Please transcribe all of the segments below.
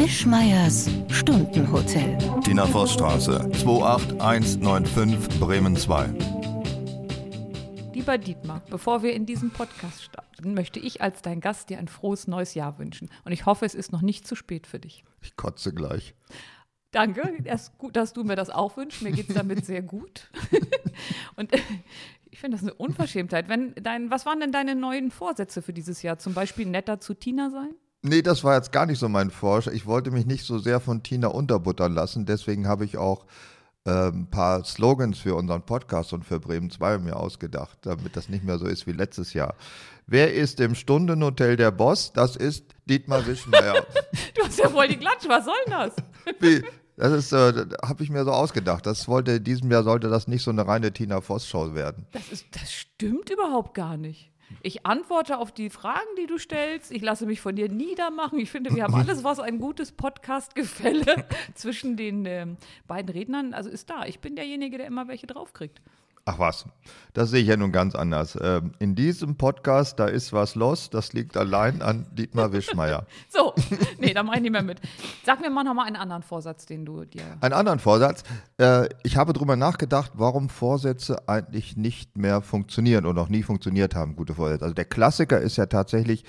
Wischmeiers Stundenhotel. Tina Vossstraße, 28195 Bremen 2. Lieber Dietmar, bevor wir in diesen Podcast starten, möchte ich als dein Gast dir ein frohes neues Jahr wünschen. Und ich hoffe, es ist noch nicht zu spät für dich. Ich kotze gleich. Danke, erst gut, dass du mir das auch wünschst. Mir geht es damit sehr gut. Und ich finde das eine Unverschämtheit. Wenn dein, was waren denn deine neuen Vorsätze für dieses Jahr? Zum Beispiel netter zu Tina sein? Nee, das war jetzt gar nicht so mein Vorschlag. Ich wollte mich nicht so sehr von Tina unterbuttern lassen. Deswegen habe ich auch äh, ein paar Slogans für unseren Podcast und für Bremen 2 mir ausgedacht, damit das nicht mehr so ist wie letztes Jahr. Wer ist im Stundenhotel der Boss? Das ist Dietmar Wischmeier. du hast ja voll die Klatsch, was soll denn das? Wie? Das ist, äh, habe ich mir so ausgedacht. Das wollte, in diesem Jahr sollte das nicht so eine reine Tina Voss-Show werden. Das, ist, das stimmt überhaupt gar nicht. Ich antworte auf die Fragen, die du stellst. Ich lasse mich von dir niedermachen. Ich finde, wir haben alles, was ein gutes Podcast-Gefälle zwischen den ähm, beiden Rednern, also ist da. Ich bin derjenige, der immer welche draufkriegt. Ach was, das sehe ich ja nun ganz anders. Ähm, in diesem Podcast, da ist was los, das liegt allein an Dietmar Wischmeier. so, nee, da mache ich nicht mehr mit. Sag mir mal nochmal einen anderen Vorsatz, den du dir. Einen anderen Vorsatz. Äh, ich habe darüber nachgedacht, warum Vorsätze eigentlich nicht mehr funktionieren und noch nie funktioniert haben, gute Vorsätze. Also der Klassiker ist ja tatsächlich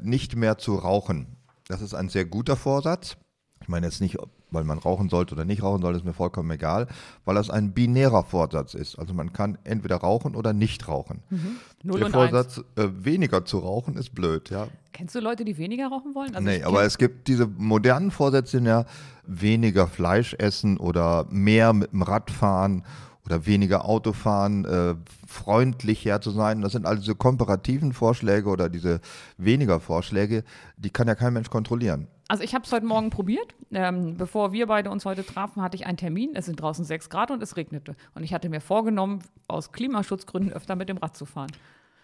nicht mehr zu rauchen. Das ist ein sehr guter Vorsatz. Ich meine jetzt nicht, weil man rauchen sollte oder nicht rauchen sollte, ist mir vollkommen egal, weil das ein binärer Vorsatz ist. Also man kann entweder rauchen oder nicht rauchen. Mhm. Der Vorsatz, äh, weniger zu rauchen, ist blöd, ja. Kennst du Leute, die weniger rauchen wollen? Also nee, aber es gibt diese modernen Vorsätze, ja weniger Fleisch essen oder mehr mit dem Rad fahren oder weniger Auto fahren, äh, freundlicher zu sein. Das sind also diese komparativen Vorschläge oder diese weniger Vorschläge, die kann ja kein Mensch kontrollieren. Also ich habe es heute Morgen probiert. Ähm, bevor wir beide uns heute trafen, hatte ich einen Termin. Es sind draußen sechs Grad und es regnete. Und ich hatte mir vorgenommen, aus Klimaschutzgründen öfter mit dem Rad zu fahren.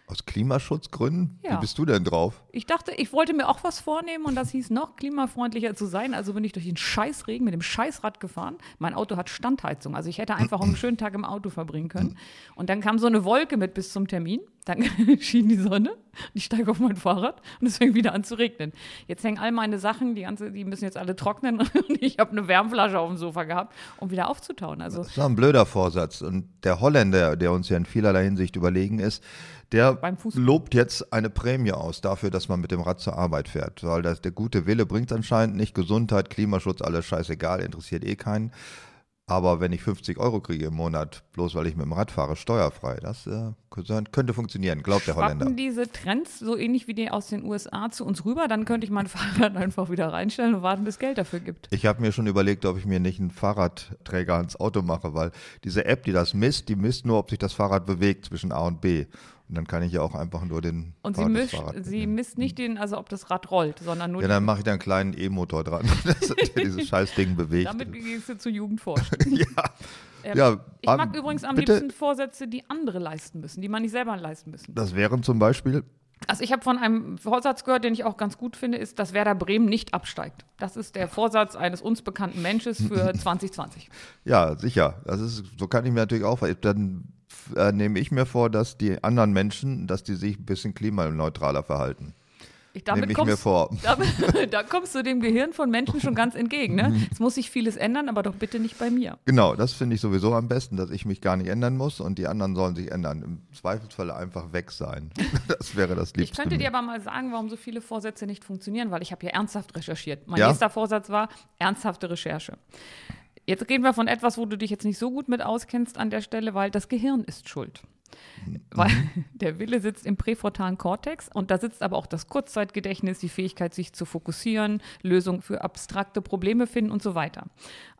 Aus Klimaschutzgründen? Ja. Wie bist du denn drauf? Ich dachte, ich wollte mir auch was vornehmen und das hieß noch klimafreundlicher zu sein. Also bin ich durch den Scheißregen mit dem Scheißrad gefahren. Mein Auto hat Standheizung. Also ich hätte einfach auch einen schönen Tag im Auto verbringen können. Und dann kam so eine Wolke mit bis zum Termin. Dann schien die Sonne. und Ich steige auf mein Fahrrad und es fängt wieder an zu regnen. Jetzt hängen all meine Sachen, die, ganze, die müssen jetzt alle trocknen. Und ich habe eine Wärmflasche auf dem Sofa gehabt, um wieder aufzutauen. Also Das war ein blöder Vorsatz. Und der Holländer, der uns ja in vielerlei Hinsicht überlegen ist, der lobt jetzt eine Prämie aus dafür, dass man mit dem Rad zur Arbeit fährt. Weil das, der gute Wille bringt anscheinend nicht. Gesundheit, Klimaschutz, alles scheißegal, interessiert eh keinen. Aber wenn ich 50 Euro kriege im Monat, bloß weil ich mit dem Rad fahre, steuerfrei, das äh, könnte funktionieren, glaubt der Holländer. schwappen diese Trends so ähnlich wie die aus den USA zu uns rüber, dann könnte ich mein Fahrrad einfach wieder reinstellen und warten, bis Geld dafür gibt. Ich habe mir schon überlegt, ob ich mir nicht einen Fahrradträger ans Auto mache, weil diese App, die das misst, die misst nur, ob sich das Fahrrad bewegt zwischen A und B. Und dann kann ich ja auch einfach nur den Und sie, Fahrrad- das mischt, Fahrrad sie misst nicht den, also ob das Rad rollt, sondern nur Ja, dann mache ich da einen kleinen E-Motor dran, dass der dieses Scheißding bewegt. damit gehst du zur Jugendforschung. ja. Ähm, Ja, ich ähm, mag übrigens am bitte- liebsten Vorsätze, die andere leisten müssen, die man nicht selber leisten müssen. Das wären zum Beispiel, Also ich habe von einem Vorsatz gehört, den ich auch ganz gut finde, ist, dass Werder Bremen nicht absteigt. Das ist der Vorsatz eines uns bekannten Menschen für 2020. ja, sicher. Das ist, so kann ich mir natürlich auch, dann äh, nehme ich mir vor, dass die anderen Menschen, dass die sich ein bisschen klimaneutraler verhalten. Ich, Nehme damit ich mir kommst, vor. damit, da kommst du dem Gehirn von Menschen schon ganz entgegen. Ne? Es muss sich vieles ändern, aber doch bitte nicht bei mir. Genau, das finde ich sowieso am besten, dass ich mich gar nicht ändern muss und die anderen sollen sich ändern. Im Zweifelsfall einfach weg sein. Das wäre das Liebste. Ich könnte dir aber mal sagen, warum so viele Vorsätze nicht funktionieren, weil ich habe ja ernsthaft recherchiert. Mein Ja? nächster Vorsatz war ernsthafte Recherche. Jetzt reden wir von etwas, wo du dich jetzt nicht so gut mit auskennst an der Stelle, weil das Gehirn ist schuld. Weil der Wille sitzt im präfrontalen Kortex und da sitzt aber auch das Kurzzeitgedächtnis, die Fähigkeit, sich zu fokussieren, Lösungen für abstrakte Probleme finden und so weiter.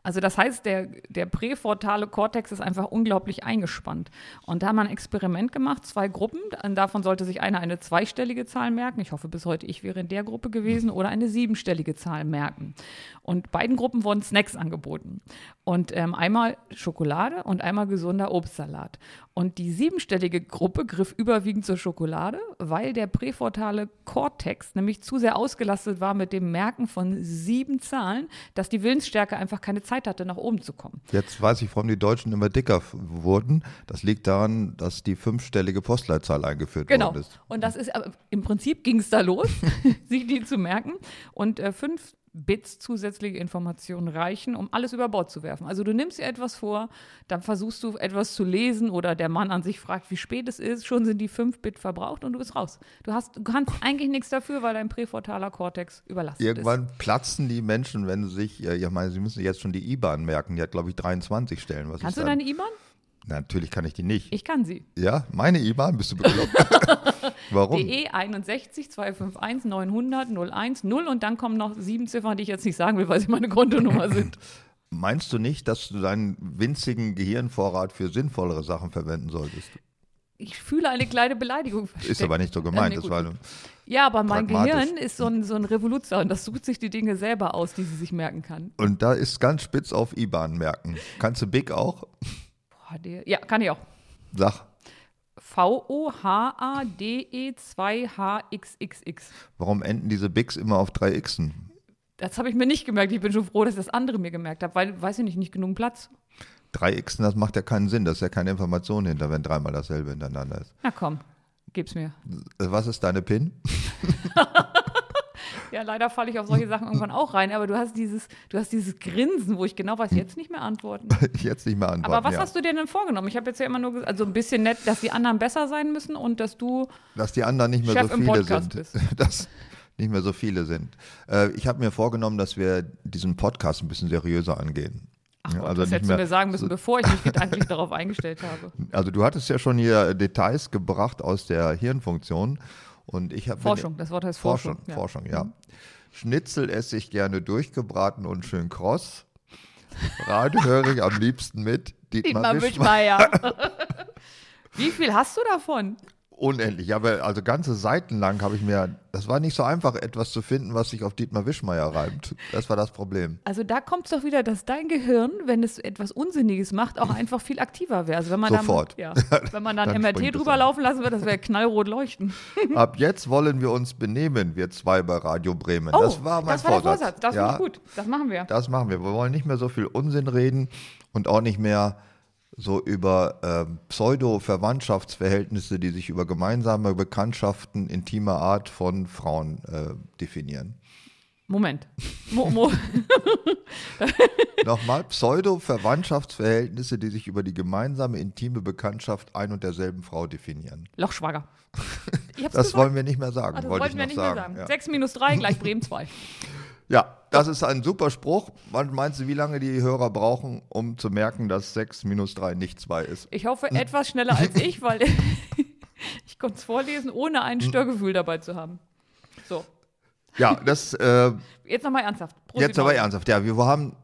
Also das heißt, der, der präfrontale Kortex ist einfach unglaublich eingespannt. Und da haben wir ein Experiment gemacht, zwei Gruppen. Davon sollte sich einer eine zweistellige Zahl merken. Ich hoffe, bis heute ich wäre in der Gruppe gewesen oder eine siebenstellige Zahl merken. Und beiden Gruppen wurden Snacks angeboten. Und ähm, einmal Schokolade und einmal gesunder Obstsalat. Und die siebenstellige Gruppe griff überwiegend zur Schokolade, weil der präfrontale Kortex nämlich zu sehr ausgelastet war mit dem Merken von sieben Zahlen, dass die Willensstärke einfach keine Zeit hatte, nach oben zu kommen. Jetzt weiß ich, warum die Deutschen immer dicker wurden. Das liegt daran, dass die fünfstellige Postleitzahl eingeführt Genau. worden ist. Und das ist, im Prinzip ging es da los, sich die zu merken. Und äh, fünf Bits zusätzliche Informationen reichen, um alles über Bord zu werfen. Also du nimmst dir etwas vor, dann versuchst du etwas zu lesen oder der Mann an sich fragt, wie spät es ist, schon sind die 5 Bit verbraucht und du bist raus. Du, hast, du kannst eigentlich nichts dafür, weil dein präfrontaler Kortex überlastet Irgendwann ist. platzen die Menschen, wenn sie sich, äh, ich meine, sie müssen jetzt schon die IBAN merken, die hat, glaube ich, 23 Stellen. Was Kannst ist du deine IBAN? Natürlich kann ich die nicht. Ich kann sie. ja, meine IBAN, bist du bekloppt? Warum? DE 61 251 900 01 0 und dann kommen noch sieben Ziffern, die ich jetzt nicht sagen will, weil sie meine Kontonummer sind. Meinst du nicht, dass du deinen winzigen Gehirnvorrat für sinnvollere Sachen verwenden solltest? Ich fühle eine kleine Beleidigung. Ist versteckt. aber nicht so gemeint. nee, war, gut. Ja, aber mein. Gehirn ist so ein, so ein Revoluzer und das sucht sich die Dinge selber aus, die sie sich merken kann. und da ist ganz spitz auf IBAN merken. Kannst du Big auch? Der, ja, kann ich auch. Sag, V-O-H-A-D-E-2-H-X-X-X. warum enden diese Bigs immer auf drei Xen? Das habe ich mir nicht gemerkt. Ich bin schon froh, dass das andere mir gemerkt habe, weil, weiß ich nicht, nicht genug Platz. Drei Xen, das macht ja keinen Sinn. Das ist ja keine Information hinter, wenn dreimal dasselbe hintereinander ist. Na komm, gib's mir. Was ist deine PIN? Ja, leider falle ich auf solche Sachen irgendwann auch rein, aber du hast dieses, du hast dieses Grinsen, wo ich genau weiß, jetzt nicht mehr antworten. Jetzt nicht mehr antworten. Aber was ja. hast du dir denn vorgenommen? Ich habe jetzt ja immer nur gesagt, also ein bisschen nett, dass die anderen besser sein müssen und dass du Dass die anderen nicht mehr Chef so viele sind. bist. Dass nicht mehr so viele sind. Äh, ich habe mir vorgenommen, dass wir diesen Podcast ein bisschen seriöser angehen. Ach Gott, also das hättest du mir sagen müssen, bevor ich mich gedanklich darauf eingestellt habe. Also du hattest ja schon hier Details gebracht aus der Hirnfunktion und ich habe Forschung, das Wort heißt Forschung, Forschung. ja. Forschung, ja. Schnitzel esse ich gerne durchgebraten und schön kross. Radio höre ich am liebsten mit Dietmar, Dietmar. Wischmeier. Wie viel hast du davon? Unendlich, aber also ganze Seiten lang habe ich mir, das war nicht so einfach, etwas zu finden, was sich auf Dietmar Wischmeier reimt. Das war das Problem. Also da kommt es doch wieder, dass dein Gehirn, wenn es etwas Unsinniges macht, auch einfach viel aktiver wäre. Also wenn man Sofort. Dann, ja, wenn man dann, Dann MRT drüber laufen lassen würde, das wäre knallrot leuchten. Ab jetzt wollen wir uns benehmen, wir zwei bei Radio Bremen. Oh, das war mein das war der Vorsatz. Vorsatz. Das ja, gut. Das machen wir. Das machen wir. Wir wollen nicht mehr so viel Unsinn reden und auch nicht mehr so über ähm, Pseudo-Verwandtschaftsverhältnisse, die sich über gemeinsame Bekanntschaften intimer Art von Frauen äh, definieren. Moment. Mo, Mo. Nochmal, Pseudo-Verwandtschaftsverhältnisse, die sich über die gemeinsame intime Bekanntschaft ein und derselben Frau definieren. Lochschwager. Das gesagt. wollen wir nicht mehr sagen, Ah, das wollte wollten wir nicht sagen. mehr sagen. Ja. 6 minus 3 gleich Bremen 2. ja, das ist ein super Spruch. Was meinst du, wie lange die Hörer brauchen, um zu merken, dass 6 minus 3 nicht 2 ist? Ich hoffe etwas schneller als ich, weil ich konnte es vorlesen, ohne ein Hm. Störgefühl dabei zu haben. So, Ja, das äh, jetzt nochmal ernsthaft. Prost, Jetzt aber ernsthaft, ja, wir haben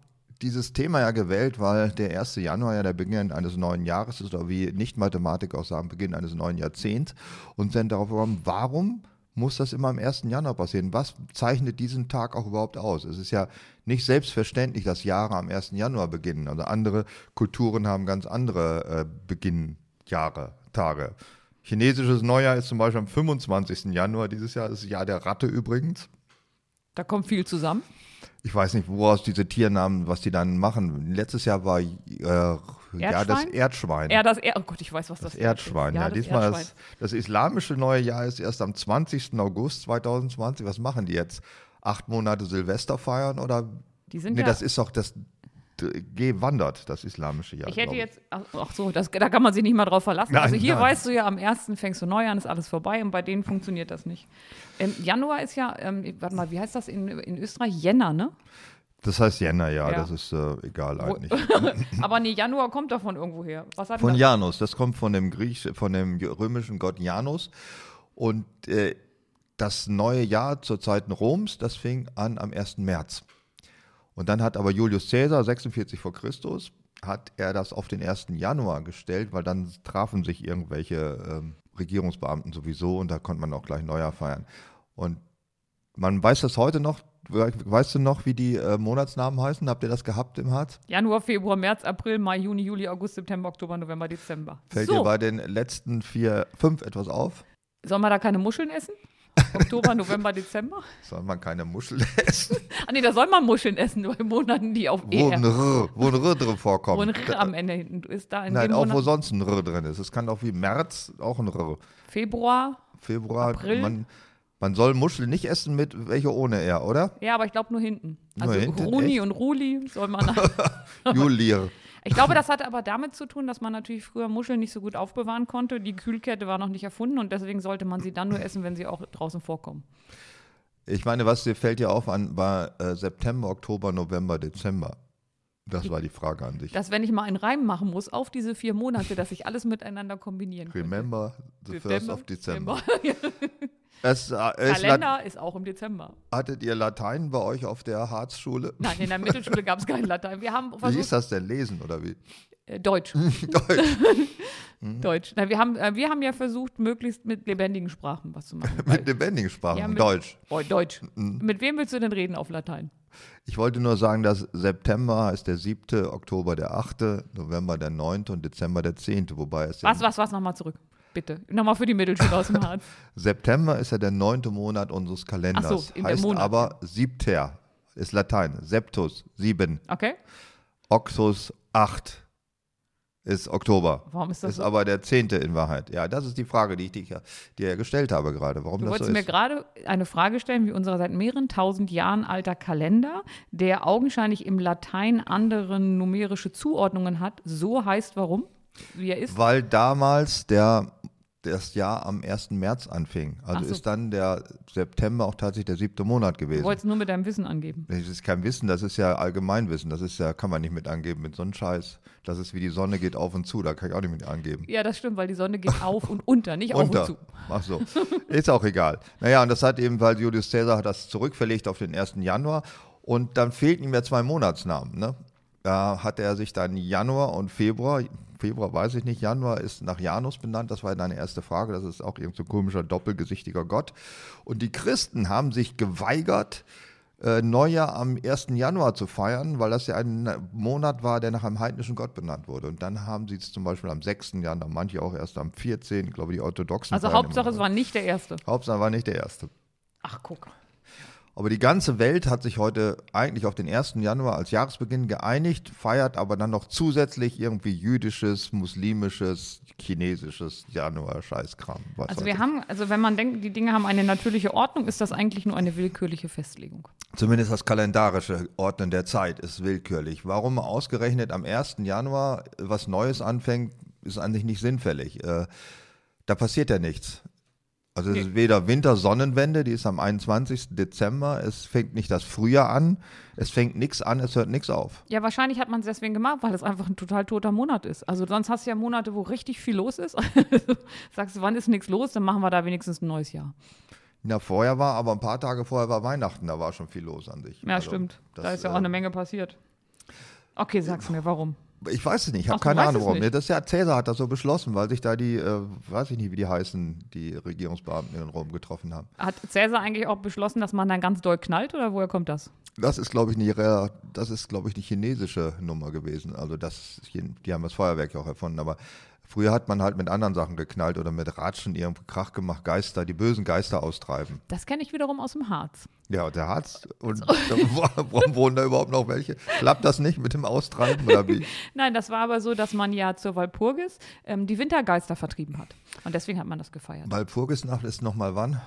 dieses Thema ja gewählt, weil der 1. Januar ja der Beginn eines neuen Jahres ist, oder wie Nicht-Mathematiker auch sagen, Beginn eines neuen Jahrzehnts und sind darauf gekommen, warum muss das immer am 1. Januar passieren? Was zeichnet diesen Tag auch überhaupt aus? Es ist ja nicht selbstverständlich, dass Jahre am 1. Januar beginnen. Also andere Kulturen haben ganz andere äh, Beginnjahre, Tage. Chinesisches Neujahr ist zum Beispiel am 25. Januar dieses Jahr, das ist das Jahr der Ratte übrigens. Da kommt viel zusammen. Ich weiß nicht, woraus diese Tiernamen, was die dann machen. Letztes Jahr war äh, ja das Erdschwein? Ja, das er oh Gott, ich weiß, was das, das Erdschwein. Ja, das diesmal Erdschwein. Das, das islamische neue Jahr ist erst am 20. August 2020. Was machen die jetzt? Acht Monate Silvester feiern oder? Die sind nee, ja, das ist doch das gewandert, das islamische Jahr. ich hätte glaub jetzt, ach, so, das, da kann man sich nicht mal drauf verlassen. Nein, also hier nein. weißt du ja, am 1. fängst du neu an, ist alles vorbei und bei denen funktioniert das nicht. Ähm, Januar ist ja, ähm, warte mal, wie heißt das in, in Österreich? Jänner, ne? Das heißt Jänner, ja, Ja. das ist äh, egal eigentlich. Aber nee, Januar kommt doch von irgendwo her. Von das? Janus, das kommt von dem Griech, von dem römischen Gott Janus. Und äh, das neue Jahr zur Zeiten Roms, das fing an am 1. März. Und dann hat aber Julius Caesar, 46 vor Christus, hat er das auf den 1. Januar gestellt, weil dann trafen sich irgendwelche ähm, Regierungsbeamten sowieso und da konnte man auch gleich Neujahr feiern. Und man weiß das heute noch, weißt du noch, wie die äh, Monatsnamen heißen? Habt ihr das gehabt im Harz? Januar, Februar, März, April, Mai, Juni, Juli, August, September, Oktober, November, Dezember. Fällt dir so, bei den letzten vier, fünf etwas auf? sollen wir da keine Muscheln essen? Oktober, November, Dezember? Soll man keine Muschel essen? Ah nee, da soll man Muscheln essen bei Monaten, die auf wo ER, ein R, wo ein R drin vorkommt. wo ein R am Ende hinten ist. Da in Nein, auch wo Monat sonst ein R drin ist. Es kann auch wie März auch ein R. Februar, Februar, April? man, Man soll Muscheln nicht essen mit welche ohne er, oder? Ja, aber ich glaube nur hinten. Nur Also hinten, Runi echt? und Ruli soll man. Julier. Ich glaube, das hatte aber damit zu tun, dass man natürlich früher Muscheln nicht so gut aufbewahren konnte. Die Kühlkette war noch nicht erfunden und deswegen sollte man sie dann nur essen, wenn sie auch draußen vorkommen. Ich meine, was dir fällt dir auf an, war äh, September, Oktober, November, Dezember. Das war die Frage an dich. Dass, wenn ich mal einen Reim machen muss auf diese vier Monate, dass ich alles miteinander kombinieren könnte. Remember the first of December. Es, äh, Kalender ist auch im Dezember. hattet ihr Latein bei euch auf der Harzschule? Nein, in der Mittelschule gab es kein Latein. Wir haben Wie versucht, ist das denn? Lesen oder wie? äh, Deutsch. Deutsch. Deutsch. Na, wir, haben, äh, wir haben ja versucht, möglichst mit lebendigen Sprachen was zu machen. Mit lebendigen Sprachen. Ja, mit- Deutsch. Oh, Deutsch. Mhm. Mit wem willst du denn reden auf Latein? Ich wollte nur sagen, dass September heißt der 7., Oktober der 8., November der 9. und Dezember der 10., wobei es Was, was, was? Nochmal zurück. Bitte. Nochmal für die Mittelschule aus dem Harz. September ist ja der neunte Monat unseres Kalenders. Ach so, in heißt Monat. aber siebter, ist Latein. Septus, sieben. Okay? Oxus, acht ist Oktober. Warum ist das Ist so? aber der zehnte in Wahrheit. Ja, das ist die Frage, die ich dir, dir gestellt habe gerade. Warum Du das so wolltest mir ist. gerade eine Frage stellen, wie unser seit mehreren tausend Jahren alter Kalender, der augenscheinlich im Latein andere numerische Zuordnungen hat, so heißt warum? Wie er ist? Weil damals der, das Jahr am 1. März anfing. Also so. ist dann der September auch tatsächlich der siebte Monat Du gewesen. wolltest nur mit deinem Wissen angeben. Das ist kein Wissen, das ist ja Allgemeinwissen. Das ist ja, kann man nicht mit angeben mit so einem Scheiß. Das ist wie die Sonne geht auf und zu, da kann ich auch nicht mit angeben. Ja, das stimmt, weil die Sonne geht auf und unter, nicht auf Unter. und zu. Ach so. Ist auch egal. Naja, und das hat eben, weil Julius Caesar hat das zurückverlegt auf den 1. Januar und dann fehlten ihm ja zwei Monatsnamen. Ne? Da hat er sich dann Januar und Februar, Februar weiß ich nicht, Januar ist nach Janus benannt, das war deine erste Frage, das ist auch irgend so ein komischer, doppelgesichtiger Gott. Und die Christen haben sich geweigert, äh, Neujahr am 1. Januar zu feiern, weil das ja ein Monat war, der nach einem heidnischen Gott benannt wurde. Und dann haben sie es zum Beispiel am 6. Januar, manche auch erst am 14., ich glaube die Orthodoxen. Also Hauptsache, es war nicht der erste. Hauptsache war nicht der erste. Ach, guck. Aber die ganze Welt hat sich heute eigentlich auf den 1. Januar als Jahresbeginn geeinigt, feiert aber dann noch zusätzlich irgendwie jüdisches, muslimisches, chinesisches Januar-Scheißkram. Also wir ich. haben, also wenn man denkt, die Dinge haben eine natürliche Ordnung, ist das eigentlich nur eine willkürliche Festlegung. Zumindest das kalendarische Ordnen der Zeit ist willkürlich. Warum ausgerechnet am 1. Januar was Neues anfängt, ist eigentlich nicht sinnfällig. Äh, da passiert ja nichts. Also es ist weder Winter-Sonnenwende, die ist am 21. Dezember, es fängt nicht das Frühjahr an, es fängt nichts an, es hört nichts auf. Ja, wahrscheinlich hat man es deswegen gemacht, weil es einfach ein total toter Monat ist. Also sonst hast du ja Monate, wo richtig viel los ist. Sagst du, wann ist nichts los, dann machen wir da wenigstens ein neues Jahr. Ja, vorher war, aber ein paar Tage vorher war Weihnachten, da war schon viel los an sich. Ja, Also, stimmt. das, da ist ja auch äh, eine Menge passiert. Okay, sag's mir, warum? Ich weiß es nicht, ich habe keine Ahnung warum. Das ja Cäsar hat das so beschlossen, weil sich da die, äh, weiß ich nicht, wie die heißen, die Regierungsbeamten in Rom getroffen haben. Hat Cäsar eigentlich auch beschlossen, dass man dann ganz doll knallt oder woher kommt das? Das ist, glaube ich, nicht, das ist, glaube ich, die chinesische Nummer gewesen. Also das, die haben das Feuerwerk ja auch erfunden. Aber früher hat man halt mit anderen Sachen geknallt oder mit Ratschen irgendwie Krach gemacht, Geister, die bösen Geister austreiben. Das kenne ich wiederum aus dem Harz. Ja, der Harz. Und da, warum wohnen da überhaupt noch welche? Klappt das nicht mit dem Austreiben oder wie? Nein, das war aber so, dass man ja zur Walpurgis ähm, die Wintergeister vertrieben hat. Und deswegen hat man das gefeiert. Walpurgisnacht ist nochmal wann?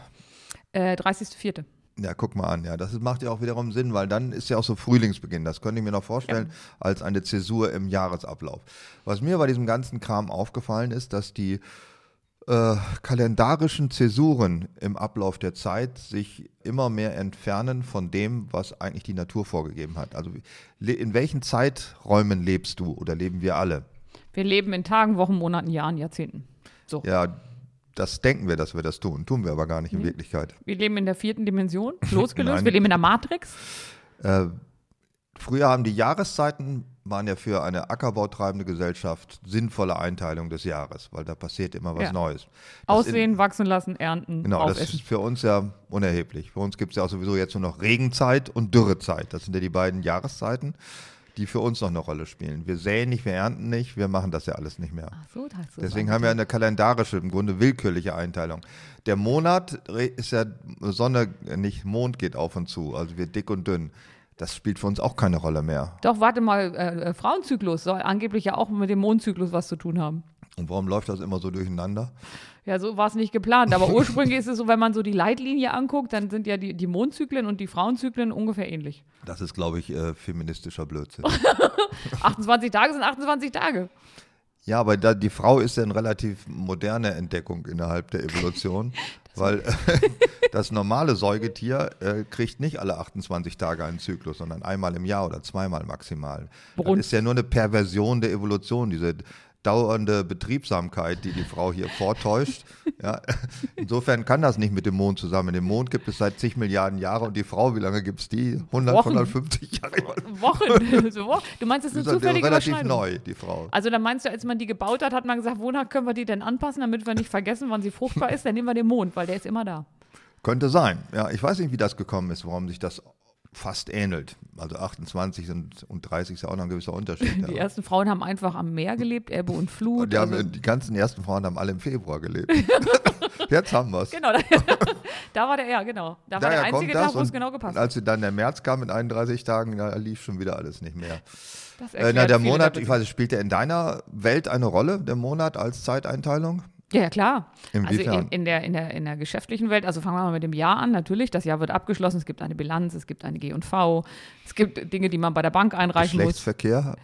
Äh, 30.04. Ja, guck mal an, ja. Das macht ja auch wiederum Sinn, weil dann ist ja auch so Frühlingsbeginn. Das könnte ich mir noch vorstellen als eine Zäsur im Jahresablauf. Was mir bei diesem ganzen Kram aufgefallen ist, dass die äh, kalendarischen Zäsuren im Ablauf der Zeit sich immer mehr entfernen von dem, was eigentlich die Natur vorgegeben hat. Also in welchen Zeiträumen lebst du oder leben wir alle? Wir leben in Tagen, Wochen, Monaten, Jahren, Jahrzehnten. So. Ja, das denken wir, dass wir das tun. Tun wir aber gar nicht in Wirklichkeit. Wir leben in der vierten Dimension, losgelöst. Wir leben in der Matrix. Äh, früher haben die Jahreszeiten waren ja für eine ackerbautreibende Gesellschaft sinnvolle Einteilung des Jahres, weil da passiert immer was Ja. Neues. Das Aussehen, wachsen lassen, ernten, In, genau, das aufessen. ist für uns ja unerheblich. Für uns gibt es ja auch sowieso jetzt nur noch Regenzeit und Dürrezeit. Das sind ja die beiden Jahreszeiten, die für uns noch eine Rolle spielen. Wir säen nicht, wir ernten nicht, wir machen das ja alles nicht mehr. Ach so, da hast du Deswegen es haben wir eine kalendarische, im Grunde willkürliche Einteilung. Der Monat ist ja Sonne, nicht Mond geht auf und zu, also wir dick und dünn. Das spielt für uns auch keine Rolle mehr. Doch, warte mal, äh, äh, Frauenzyklus soll angeblich ja auch mit dem Mondzyklus was zu tun haben. Und warum läuft das immer so durcheinander? Ja, so war es nicht geplant. Aber ursprünglich ist es so, wenn man so die Leitlinie anguckt, dann sind ja die, die Mondzyklen und die Frauenzyklen ungefähr ähnlich. Das ist, glaube ich, äh, feministischer Blödsinn. 28 Tage sind 28 Tage. Ja, aber da, die Frau ist ja eine relativ moderne Entdeckung innerhalb der Evolution, weil äh, das normale Säugetier äh, kriegt nicht alle 28 Tage einen Zyklus, sondern einmal im Jahr oder zweimal maximal. Warum? Das ist ja nur eine Perversion der Evolution, diese dauernde Betriebsamkeit, die die Frau hier vortäuscht. Ja. Insofern kann das nicht mit dem Mond zusammen. Den Mond gibt es seit zig Milliarden Jahren und die Frau, wie lange gibt es die? 100, Wochen. 150 Jahre. Wochen. Du meinst, das ist eine ist ja zufällige relativ neu, die Frau. Also dann meinst du, als man die gebaut hat, hat man gesagt, wonach können wir die denn anpassen, damit wir nicht vergessen, wann sie fruchtbar ist? Dann nehmen wir den Mond, weil der ist immer da. Könnte sein. Ja, ich weiß nicht, wie das gekommen ist, warum sich das fast ähnelt. Also 28 und, und 30 ist ja auch noch ein gewisser Unterschied. Die ersten Frauen haben einfach am Meer gelebt, Ebbe und Flut. Und die, also, haben, die ganzen ersten Frauen haben alle im Februar gelebt. Jetzt haben wir es. genau, da, da war der, ja, genau. Da war der Daher einzige Tag, wo es genau gepasst und als dann der März kam mit 31 Tagen, da lief schon wieder alles nicht mehr. Das Äh, na, der Monat, ich weiß, spielt der in deiner Welt eine Rolle, der Monat als Zeiteinteilung? Ja, ja, klar. Also Inwiefern? in, in, der, in, der, in der geschäftlichen Welt, also fangen wir mal mit dem Jahr an, natürlich. Das Jahr wird abgeschlossen, es gibt eine Bilanz, es gibt eine G&V, es gibt Dinge, die man bei der Bank einreichen muss. Geschlechtsverkehr?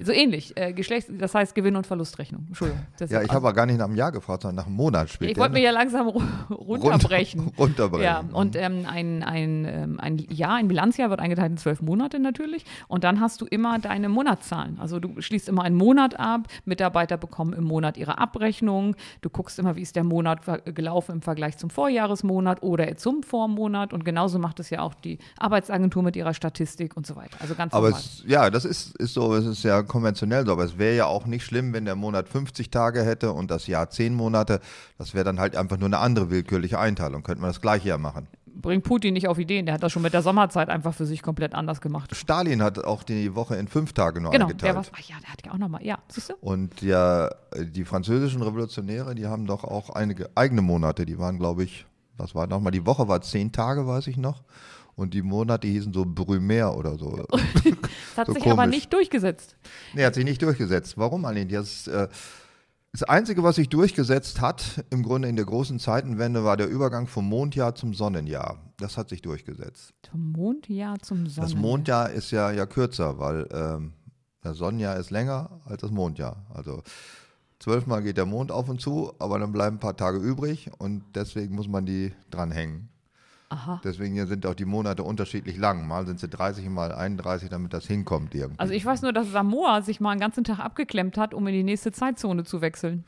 So ähnlich. Äh, Geschlechts, das heißt Gewinn- und Verlustrechnung. Entschuldigung. Ja, ich habe aber gar nicht nach einem Jahr gefragt, sondern nach einem Monat spielt ich wollte mir ja langsam ru- runterbrechen. Runter- runterbrechen. Ja, und ähm, ein, ein, ähm, ein Jahr, ein Bilanzjahr wird eingeteilt in zwölf Monate natürlich. Und dann hast du immer deine Monatszahlen. Also du schließt immer einen Monat ab. Mitarbeiter bekommen im Monat ihre Abrechnung. Du guckst immer, wie ist der Monat gelaufen im Vergleich zum Vorjahresmonat oder zum Vormonat. Und genauso macht es ja auch die Arbeitsagentur mit ihrer Statistik und so weiter. Also ganz Aber normal. es, ja, das ist, ist so, es ist ja konventionell so, aber es wäre ja auch nicht schlimm, wenn der Monat 50 Tage hätte und das Jahr 10 Monate. Das wäre dann halt einfach nur eine andere willkürliche Einteilung. Könnte man das gleiche ja machen. Bringt Putin nicht auf Ideen. Der hat das schon mit der Sommerzeit einfach für sich komplett anders gemacht. Stalin hat auch die Woche in fünf Tage nur Genau, eingeteilt. der war, ach ja, der hat ja auch nochmal, ja, siehst du? Und ja, die französischen Revolutionäre, die haben doch auch einige eigene Monate. Die waren, glaube ich, was war nochmal? Die Woche war zehn Tage, weiß ich noch. Und die Monate hießen so Brumaire oder so. Das hat So sich aber komisch. nicht durchgesetzt. Nee, hat sich nicht durchgesetzt. Warum, Aline? Das, äh, das Einzige, was sich durchgesetzt hat, im Grunde in der großen Zeitenwende, war der Übergang vom Mondjahr zum Sonnenjahr. Das hat sich durchgesetzt. Vom Mondjahr zum Sonnen. Das Mondjahr ist ja, ja kürzer, weil ähm, das Sonnenjahr ist länger als das Mondjahr. Also zwölfmal geht der Mond auf und zu, aber dann bleiben ein paar Tage übrig und deswegen muss man die dranhängen. Aha. Deswegen sind auch die Monate unterschiedlich lang. Mal sind sie 30, mal 31, damit das hinkommt irgendwie. Also ich weiß nur, dass Samoa sich mal einen ganzen Tag abgeklemmt hat, um in die nächste Zeitzone zu wechseln.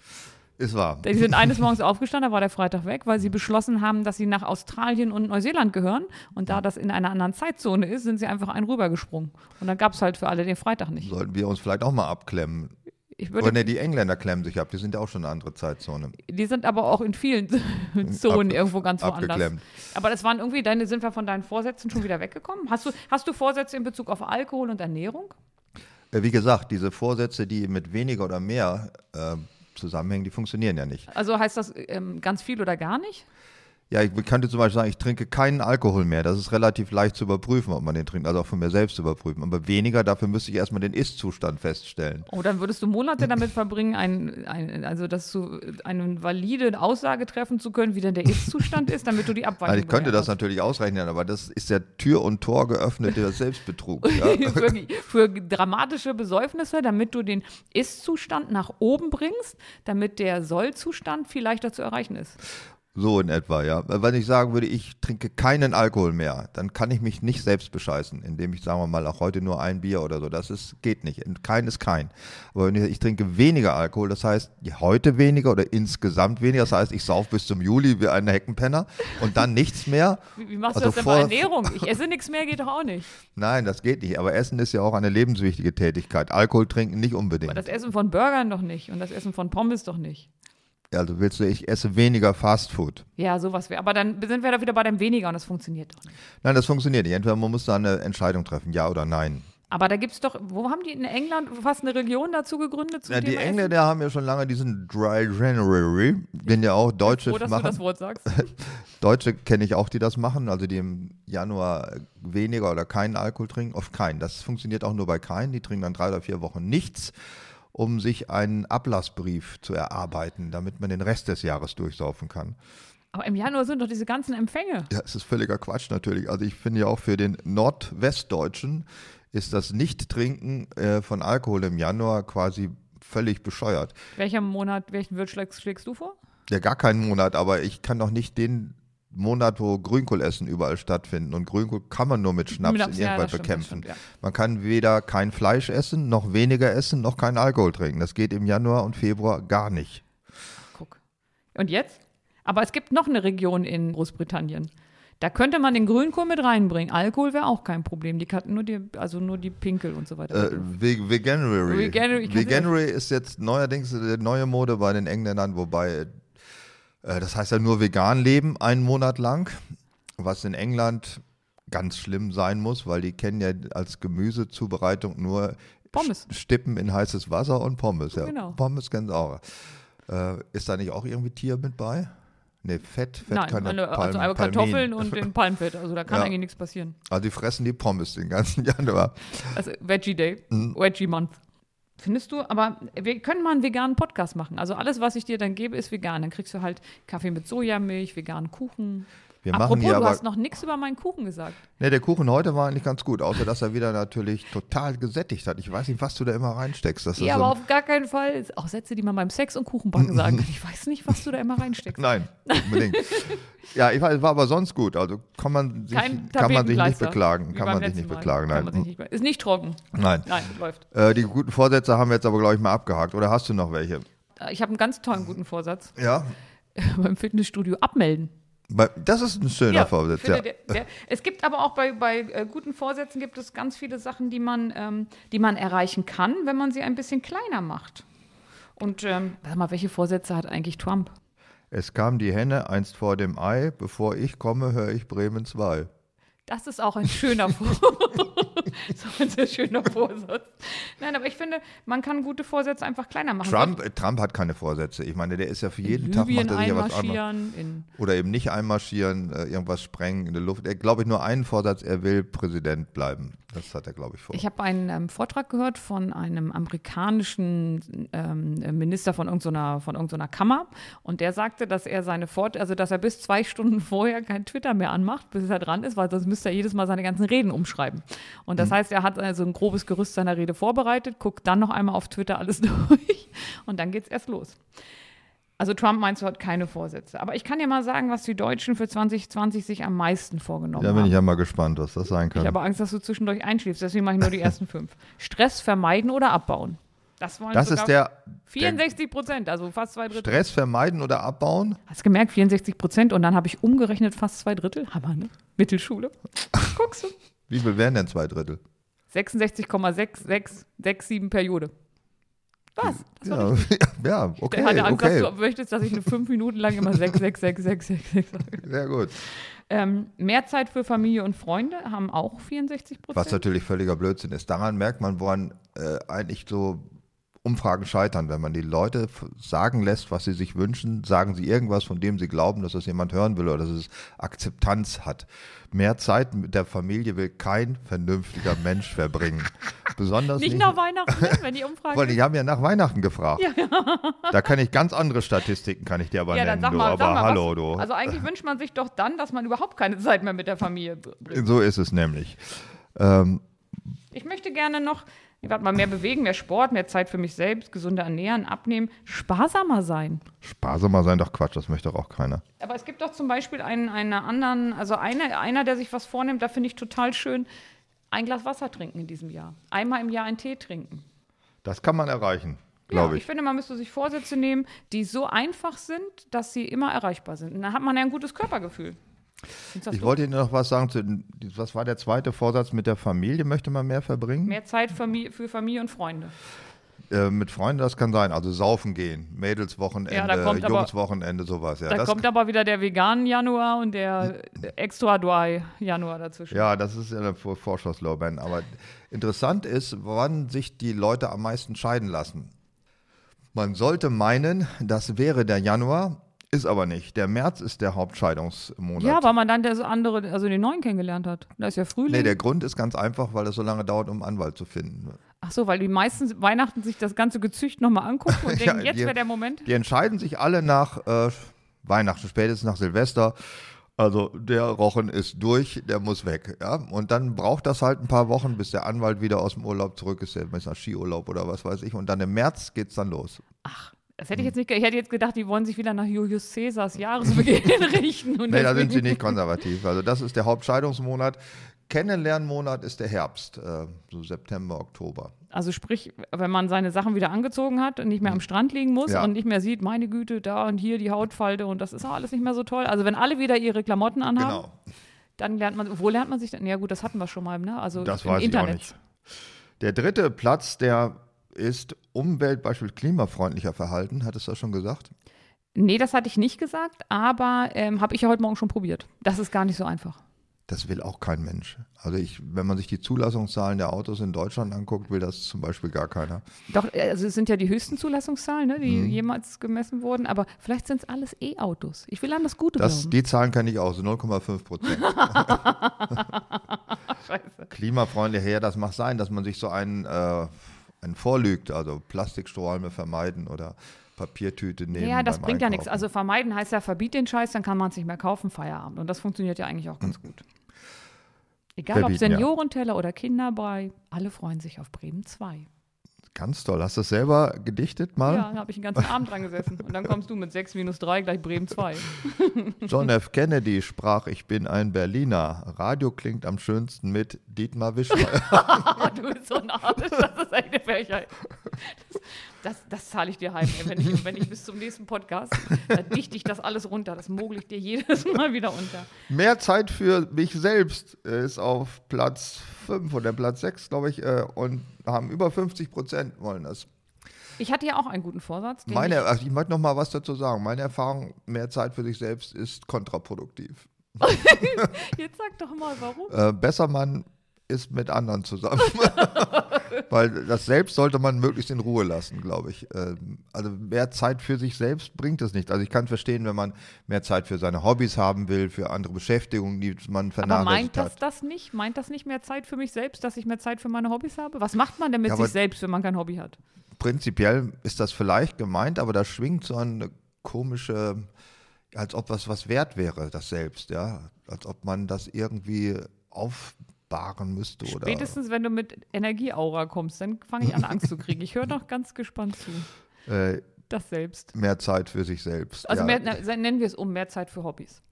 ist wahr. Die sind eines Morgens aufgestanden, da war der Freitag weg, weil sie beschlossen haben, dass sie nach Australien und Neuseeland gehören. Und da das in einer anderen Zeitzone ist, sind sie einfach einen rübergesprungen. Und dann gab es halt für alle den Freitag nicht. Sollten wir uns vielleicht auch mal abklemmen. Ich Oder würde, ne, die Engländer klemmen sich ab, die sind ja auch schon eine andere Zeitzone. die sind aber auch in vielen Zonen Ab- irgendwo ganz woanders. abgeklemmt. Aber das waren irgendwie, deine sind wir von deinen Vorsätzen schon wieder weggekommen. Hast du, hast du Vorsätze in Bezug auf Alkohol und Ernährung? Äh, Wie gesagt, diese Vorsätze, die mit weniger oder mehr äh, zusammenhängen, die funktionieren ja nicht. Also heißt das ähm, ganz viel oder gar nicht? Ja, ich könnte zum Beispiel sagen, ich trinke keinen Alkohol mehr. Das ist relativ leicht zu überprüfen, ob man den trinkt, also auch von mir selbst zu überprüfen. Aber weniger, dafür müsste ich erstmal den Ist-Zustand feststellen. Oh, dann würdest du Monate damit verbringen, ein, ein, also dass du eine valide Aussage treffen zu können, wie denn der Ist-Zustand ist, damit du die Abweichung Also ich könnte das bewertest. natürlich ausrechnen, aber das ist der Tür und Tor geöffnete Selbstbetrug. Ja? für, für dramatische Besäufnisse, damit du den Ist-Zustand nach oben bringst, damit der Soll-Zustand viel leichter zu erreichen ist. So in etwa, ja. Wenn ich sagen würde, ich trinke keinen Alkohol mehr, dann kann ich mich nicht selbst bescheißen, indem ich, sagen wir mal, auch heute nur ein Bier oder so. Das ist, geht nicht. Kein ist kein. Aber wenn ich, ich trinke weniger Alkohol, das heißt, heute weniger oder insgesamt weniger, das heißt, ich sauf bis zum Juli wie ein Heckenpenner und dann nichts mehr. Wie, wie machst Also du das denn bei Ernährung? Ich esse nichts mehr, geht doch auch nicht. Nein, das geht nicht. Aber Essen ist ja auch eine lebenswichtige Tätigkeit. Alkohol trinken nicht unbedingt. Aber das Essen von Burgern doch nicht und das Essen von Pommes doch nicht. Also willst du, ich esse weniger Fastfood. Ja, sowas wäre. Aber dann sind wir da wieder bei dem weniger und das funktioniert doch nicht. Nein, das funktioniert nicht. Entweder man muss da eine Entscheidung treffen, ja oder nein. Aber da gibt es doch, wo haben die in England fast eine Region dazu gegründet? Ja, die Engländer haben ja schon lange diesen Dry January, den ja auch Deutsche? Froh, dass du machen. das Wort sagst. Deutsche kenne ich auch, die das machen, also die im Januar weniger oder keinen Alkohol trinken, oft keinen. Das funktioniert auch nur bei keinen, die trinken dann drei oder vier Wochen nichts um sich einen Ablassbrief zu erarbeiten, damit man den Rest des Jahres durchsaufen kann. Aber im Januar sind doch diese ganzen Empfänge. Ja, es ist völliger Quatsch natürlich. Also ich finde ja auch für den Nordwestdeutschen ist das Nicht-Trinken äh, von Alkohol im Januar quasi völlig bescheuert. Welcher Monat, welchen Wirt schlägst, schlägst du vor? Ja, gar keinen Monat, aber ich kann doch nicht den Monat, wo Grünkohlessen überall stattfinden. Und Grünkohl kann man nur mit Schnaps, in ja, irgendwann stimmt, bekämpfen. stimmt, Man kann weder kein Fleisch essen, noch weniger essen, noch keinen Alkohol trinken. Das geht im Januar und Februar gar nicht. Guck. Und jetzt? Aber es gibt noch eine Region in Großbritannien. Da könnte man den Grünkohl mit reinbringen. Alkohol wäre auch kein Problem. Die hatten nur die, also nur die Pinkel und so weiter. Äh, Ve- Veganuary. Veganuary, Veganuary ist jetzt neuerdings die neue Mode bei den Engländern, wobei das heißt ja nur vegan leben einen Monat lang, was in England ganz schlimm sein muss, weil die kennen ja als Gemüsezubereitung nur Pommes. Stippen in heißes Wasser und Pommes. Ja. Genau. Pommes kennen sie auch. Äh, ist da nicht auch irgendwie Tier mit bei? Nee, Fett, Fett Nein, kann eine, also Palm- aber Kartoffeln Palmin. und den Palmfett. Also da kann Ja. eigentlich nichts passieren. Also die fressen die Pommes den ganzen Januar. Also Veggie Day, Mhm. Veggie Month. Findest du? Aber wir können mal einen veganen Podcast machen. Also alles, was ich dir dann gebe, ist vegan. Dann kriegst du halt Kaffee mit Sojamilch, veganen Kuchen. Wir machen Apropos, hier du aber hast noch nichts über meinen Kuchen gesagt. Ne, der Kuchen heute war eigentlich ganz gut, außer dass er wieder natürlich total gesättigt hat. Ich weiß nicht, was du da immer reinsteckst. Das Ja, so aber ein- auf gar keinen Fall. Auch Sätze, die man beim Sex und Kuchenbacken sagen kann. Ich weiß nicht, was du da immer reinsteckst. Nein, unbedingt. ja, ich weiß, war aber sonst gut. Also kann man sich, Kein kann man sich nicht beklagen. Kann man sich nicht Mal. beklagen. Nein. nicht be- ist nicht trocken. Nein. Nein, läuft. Äh, die guten Vorsätze haben wir jetzt aber, glaube ich, mal abgehakt. Oder hast du noch welche? Äh, Ich habe einen ganz tollen guten Vorsatz. Ja. beim Fitnessstudio abmelden. Das ist ein schöner Vorsatz, finde ja. Der, der, es gibt aber auch bei, bei äh, guten Vorsätzen gibt es ganz viele Sachen, die man, ähm, die man erreichen kann, wenn man sie ein bisschen kleiner macht. Und ähm, sag mal, welche Vorsätze hat eigentlich Trump? Es kam die Henne einst vor dem Ei. Bevor ich komme, höre ich Bremen 2. Das ist auch ein schöner Vorsatz. so ein sehr schöner Vorsatz. Nein, aber ich finde, man kann gute Vorsätze einfach kleiner machen. Trump, äh, Trump hat keine Vorsätze. Ich meine, der ist ja für in jeden Tag Libyen macht er sich ja was anderes. in Oder eben nicht einmarschieren, äh, irgendwas sprengen in der Luft. Er glaube ich nur einen Vorsatz, er will Präsident bleiben. Das hat er, glaube ich, vor. Ich habe einen ähm, Vortrag gehört von einem amerikanischen ähm, Minister von irgendeiner, von irgendeiner Kammer und der sagte, dass er seine Fort also dass er bis zwei Stunden vorher kein Twitter mehr anmacht, bis er dran ist, weil sonst müsste er jedes Mal seine ganzen Reden umschreiben. Und das heißt, er hat also ein grobes Gerüst seiner Rede vorbereitet, guckt dann noch einmal auf Twitter alles durch und dann geht's erst los. Also Trump meinst du hat keine Vorsätze. Aber ich kann dir mal sagen, was die Deutschen für 2020 sich am meisten vorgenommen da haben. bin ich ja mal gespannt, was das sein Ich kann. habe Angst, dass du zwischendurch einschläfst, deswegen mache ich nur die ersten fünf. Stress vermeiden oder abbauen. Das, wollen Das ist der, der 64 Prozent, also fast zwei Drittel. Stress vermeiden oder abbauen. Hast du gemerkt, 64 Prozent und dann habe ich umgerechnet fast zwei Drittel. Hammer, ne? Mittelschule. Guckst du? Wie viel wären denn zwei Drittel? 66,6667 Periode. Was? Das war Ja, richtig. ja, Der okay, hatte Angst, okay. dass du möchtest, dass ich eine fünf Minuten lang immer 6, 6, 6, 6, 6, 6 sage. Sehr gut. Ähm, mehr Zeit für Familie und Freunde haben auch 64% Was Prozent. natürlich völliger Blödsinn ist. Daran merkt man, woran äh, eigentlich so Umfragen scheitern. Wenn man die Leute sagen lässt, was sie sich wünschen, sagen sie irgendwas, von dem sie glauben, dass das jemand hören will oder dass es Akzeptanz hat. Mehr Zeit mit der Familie will kein vernünftiger Mensch verbringen. Besonders Nicht nicht, nach Weihnachten, ne? wenn die Umfrage weil die haben ja nach Weihnachten gefragt. Da kann ich ganz andere Statistiken, kann ich dir aber Ja, dann nennen. sag du. mal, aber sag mal hallo, was, du. Also eigentlich wünscht man sich doch dann, dass man überhaupt keine Zeit mehr mit der Familie bringt. so ist es nämlich. Ähm, Ich möchte gerne noch, ich warte mal, mehr bewegen, mehr Sport, mehr Zeit für mich selbst, gesunder ernähren, abnehmen, sparsamer sein. sparsamer sein doch Quatsch, das möchte doch auch keiner. Aber es gibt doch zum Beispiel einen, einen anderen, also eine, einer, der sich was vornimmt, da finde ich total schön, ein Glas Wasser trinken in diesem Jahr. Einmal im Jahr einen Tee trinken. Das kann man erreichen, Ja, glaube ich ich. finde, man müsste sich Vorsätze nehmen, die so einfach sind, dass sie immer erreichbar sind. Und dann hat man ja ein gutes Körpergefühl. Ich wollte Ihnen noch was sagen zu, was war der zweite Vorsatz mit der Familie? Möchte man mehr verbringen? Mehr Zeit für Famili- für Familie und Freunde. Äh, mit Freunden, das kann sein. Also saufen gehen, Mädelswochenende, Ja, aber- Jungswochenende, sowas. Ja, Da kommt aber wieder der veganen Januar und der extra dry Januar dazwischen. ja, das ist ja der Vor- Vorschussloban. Aber interessant ist, wann sich die Leute am meisten scheiden lassen. Man sollte meinen, das wäre der Januar. Ist aber nicht. Der März ist der Hauptscheidungsmonat. Ja, weil man dann das andere, also den neuen kennengelernt hat. Da ist ja Frühling. Nee, der Grund ist ganz einfach, weil es so lange dauert, um einen Anwalt zu finden. Ach so, weil die meisten Weihnachten sich das ganze Gezücht nochmal angucken und Ja, denken, jetzt die- wäre der Moment. Die entscheiden sich alle nach äh, Weihnachten, spätestens nach Silvester. Also der Rochen ist durch, der muss weg. Ja? Und dann braucht das halt ein paar Wochen, bis der Anwalt wieder aus dem Urlaub zurück ist, der ist nach Skiurlaub oder was weiß ich. Und dann im März geht's dann los. Das hätte ich jetzt nicht, ich hätte jetzt gedacht, die wollen sich wieder nach Julius Caesars Jahresbeginn richten. Nee, da sind sie nicht konservativ. Also das ist der Hauptscheidungsmonat. Kennenlernmonat ist der Herbst, äh, so September, Oktober. Also sprich, wenn man seine Sachen wieder angezogen hat und nicht mehr am Strand liegen muss Ja. und nicht mehr sieht, meine Güte, da und hier die Hautfalte und das ist auch alles nicht mehr so toll. Also wenn alle wieder ihre Klamotten anhaben, Genau. dann lernt man, wo lernt man sich denn? Ja gut, das hatten wir schon mal, ne? Also Das im weiß ich Internet. auch nicht. Der dritte Platz, der ist Umwelt, Beispiel klimafreundlicher Verhalten. Hattest du das schon gesagt? Nee, das hatte ich nicht gesagt, aber ähm, habe ich ja heute Morgen schon probiert. Das ist gar nicht so einfach. Das will auch kein Mensch. Also ich, wenn man sich die Zulassungszahlen der Autos in Deutschland anguckt, will das zum Beispiel gar keiner. Doch, äh, also es sind ja die höchsten Zulassungszahlen, ne, die jemals gemessen wurden, aber vielleicht sind es alles E-Autos. Ich will an das Gute Das, glauben. die Zahlen kenne ich auch, so 0,5 Prozent. Klimafreundlich her, das mag sein, dass man sich so einen, äh, einen vorlügt, also Plastikstrohhalme vermeiden oder Papiertüte nehmen. Ja, das bringt ja nichts. Einkaufen. Also vermeiden heißt ja, verbiet den Scheiß, dann kann man es nicht mehr kaufen, Feierabend. Und das funktioniert ja eigentlich auch ganz gut. Egal ob Verbieten, ja. Seniorenteller oder Kinderbrei, alle freuen sich auf Bremen 2. Ganz toll. Hast du das selber gedichtet mal? Ja, da habe ich den ganzen Abend dran gesessen. Und dann kommst du mit 6 minus 3 gleich Bremen 2. John F. Kennedy sprach, ich bin ein Berliner. Radio klingt am schönsten mit Dietmar Wischmeier. du bist so ein Arsch, das ist eine Frechheit. Das, das, zahle ich dir heim, wenn ich, wenn ich bis zum nächsten Podcast, da dichte ich das alles runter. Das mogel ich dir jedes Mal wieder unter. Mehr Zeit für mich selbst ist auf Platz 5 oder Platz 6, glaube ich, äh, und haben über 50 Prozent wollen das. Ich hatte ja auch einen guten Vorsatz. Meine, ich, also ich möchte noch mal was dazu sagen. Meine Erfahrung, mehr Zeit für sich selbst ist kontraproduktiv. jetzt sag doch mal, warum. Äh, besser man ist mit anderen zusammen. Weil das Selbst sollte man möglichst in Ruhe lassen, glaube ich. Ähm, also mehr Zeit für sich selbst bringt es nicht. Also ich kann verstehen, wenn man mehr Zeit für seine Hobbys haben will, für andere Beschäftigungen, die man Aber vernachlässigt meint das hat. das nicht? Meint das nicht mehr Zeit für mich selbst, dass ich mehr Zeit für meine Hobbys habe? Was macht man denn mit Ja, aber- sich selbst, wenn man kein Hobby hat? Prinzipiell ist das vielleicht gemeint, aber da schwingt so eine komische, als ob was was wert wäre, das Selbst, ja. Als ob man das irgendwie aufbahren müsste oder. Spätestens, wenn du mit Energieaura kommst, dann fange ich an, Angst zu kriegen. Ich höre noch ganz gespannt zu. Äh, Das selbst. mehr Zeit für sich selbst. Also ja. mehr, nennen wir es um mehr Zeit für Hobbys.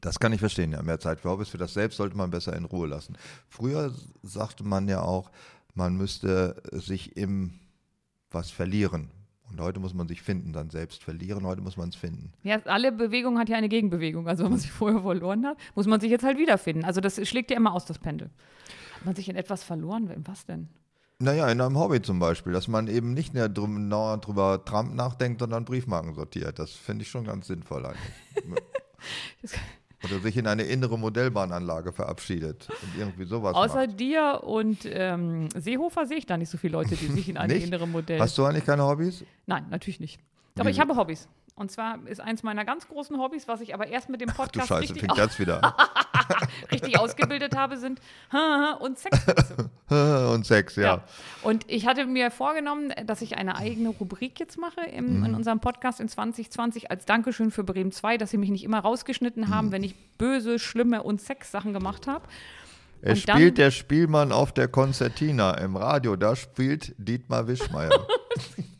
Das kann ich verstehen, ja. Mehr Zeit für Hobbys, für das Selbst sollte man besser in Ruhe lassen. Früher sagte man ja auch, man müsste sich im was verlieren. Und heute muss man sich finden, dann selbst verlieren, heute muss man es finden. Ja, alle Bewegung hat ja eine Gegenbewegung. Also wenn man sich vorher verloren hat, muss man sich jetzt halt wiederfinden. Also das schlägt ja immer aus, das Pendel. Hat man sich in etwas verloren? In was denn? Naja, in einem Hobby zum Beispiel, dass man eben nicht mehr drum, na, drüber Trump nachdenkt, sondern Briefmarken sortiert. Das finde ich schon ganz sinnvoll eigentlich. Oder sich in eine innere Modellbahnanlage verabschiedet und irgendwie sowas Außer macht. dir und ähm, Seehofer sehe ich da nicht so viele Leute, die sich in eine Nicht? innere Modell. Hast du eigentlich keine Hobbys? Nein, natürlich nicht. Wie- ich habe Hobbys. Und zwar ist eins meiner ganz großen Hobbys, was ich aber erst mit dem Du Podcast Scheiße, richtig, fängt jetzt wieder richtig ausgebildet habe, sind und an. und Sex, ja. Und ich hatte mir vorgenommen, dass ich eine eigene Rubrik jetzt mache im, Mhm. in unserem Podcast in 2020 als Dankeschön für Bremen 2, dass sie mich nicht immer rausgeschnitten Mhm. haben, wenn ich böse, schlimme und Sex-Sachen gemacht habe. Es spielt der Spielmann auf der Konzertina im Radio, da spielt Dietmar Wischmeier.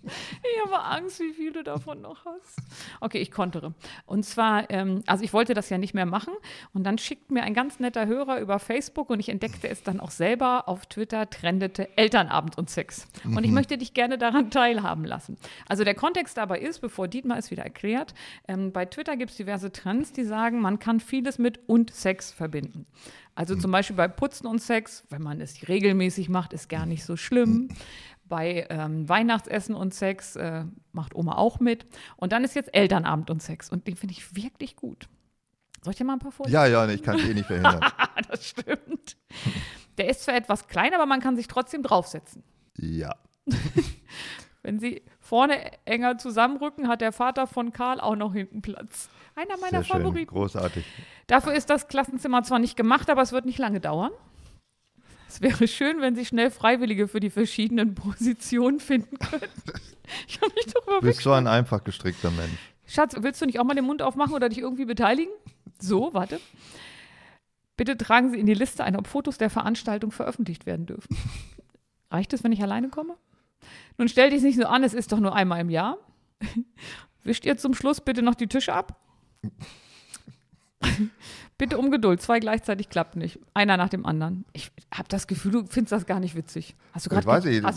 Ich habe Angst, wie viel du davon noch hast. Okay, ich kontere. Und zwar, ähm, also ich wollte das ja nicht mehr machen. Und dann schickt mir ein ganz netter Hörer über Facebook und ich entdeckte es dann auch selber auf Twitter, trendete Elternabend und Sex. Und ich möchte dich gerne daran teilhaben lassen. Also der Kontext dabei ist, bevor Dietmar es wieder erklärt, ähm, bei Twitter gibt es diverse Trends, die sagen, man kann vieles mit und Sex verbinden. Also zum Beispiel bei Putzen und Sex, wenn man es regelmäßig macht, ist gar nicht so schlimm. Bei ähm, Weihnachtsessen und Sex äh, macht Oma auch mit. Und dann ist jetzt Elternabend und Sex. Und den finde ich wirklich gut. Soll ich dir mal ein paar vorlesen? ja, ja, ich kann es eh nicht verhindern. das stimmt. Der ist zwar etwas klein, aber man kann sich trotzdem draufsetzen. Ja. Wenn sie vorne enger zusammenrücken, hat der Vater von Karl auch noch hinten Platz. Einer meiner Sehr schön, Favoriten. großartig. Dafür ist das Klassenzimmer zwar nicht gemacht, aber es wird nicht lange dauern. Es wäre schön, wenn Sie schnell Freiwillige für die verschiedenen Positionen finden könnten. Ich habe mich darüber Du bist so ein einfach gestrickter Mensch. Schatz, willst du nicht auch mal den Mund aufmachen oder dich irgendwie beteiligen? So, warte. Bitte tragen Sie in die Liste ein, ob Fotos der Veranstaltung veröffentlicht werden dürfen. Reicht es, wenn ich alleine komme? Nun stell dich nicht so an, es ist doch nur einmal im Jahr. Wischt ihr zum Schluss bitte noch die Tische ab? Bitte um Geduld, zwei gleichzeitig klappt nicht. Einer nach dem anderen. Ich habe das Gefühl, du findest das gar nicht witzig. Hast du gerade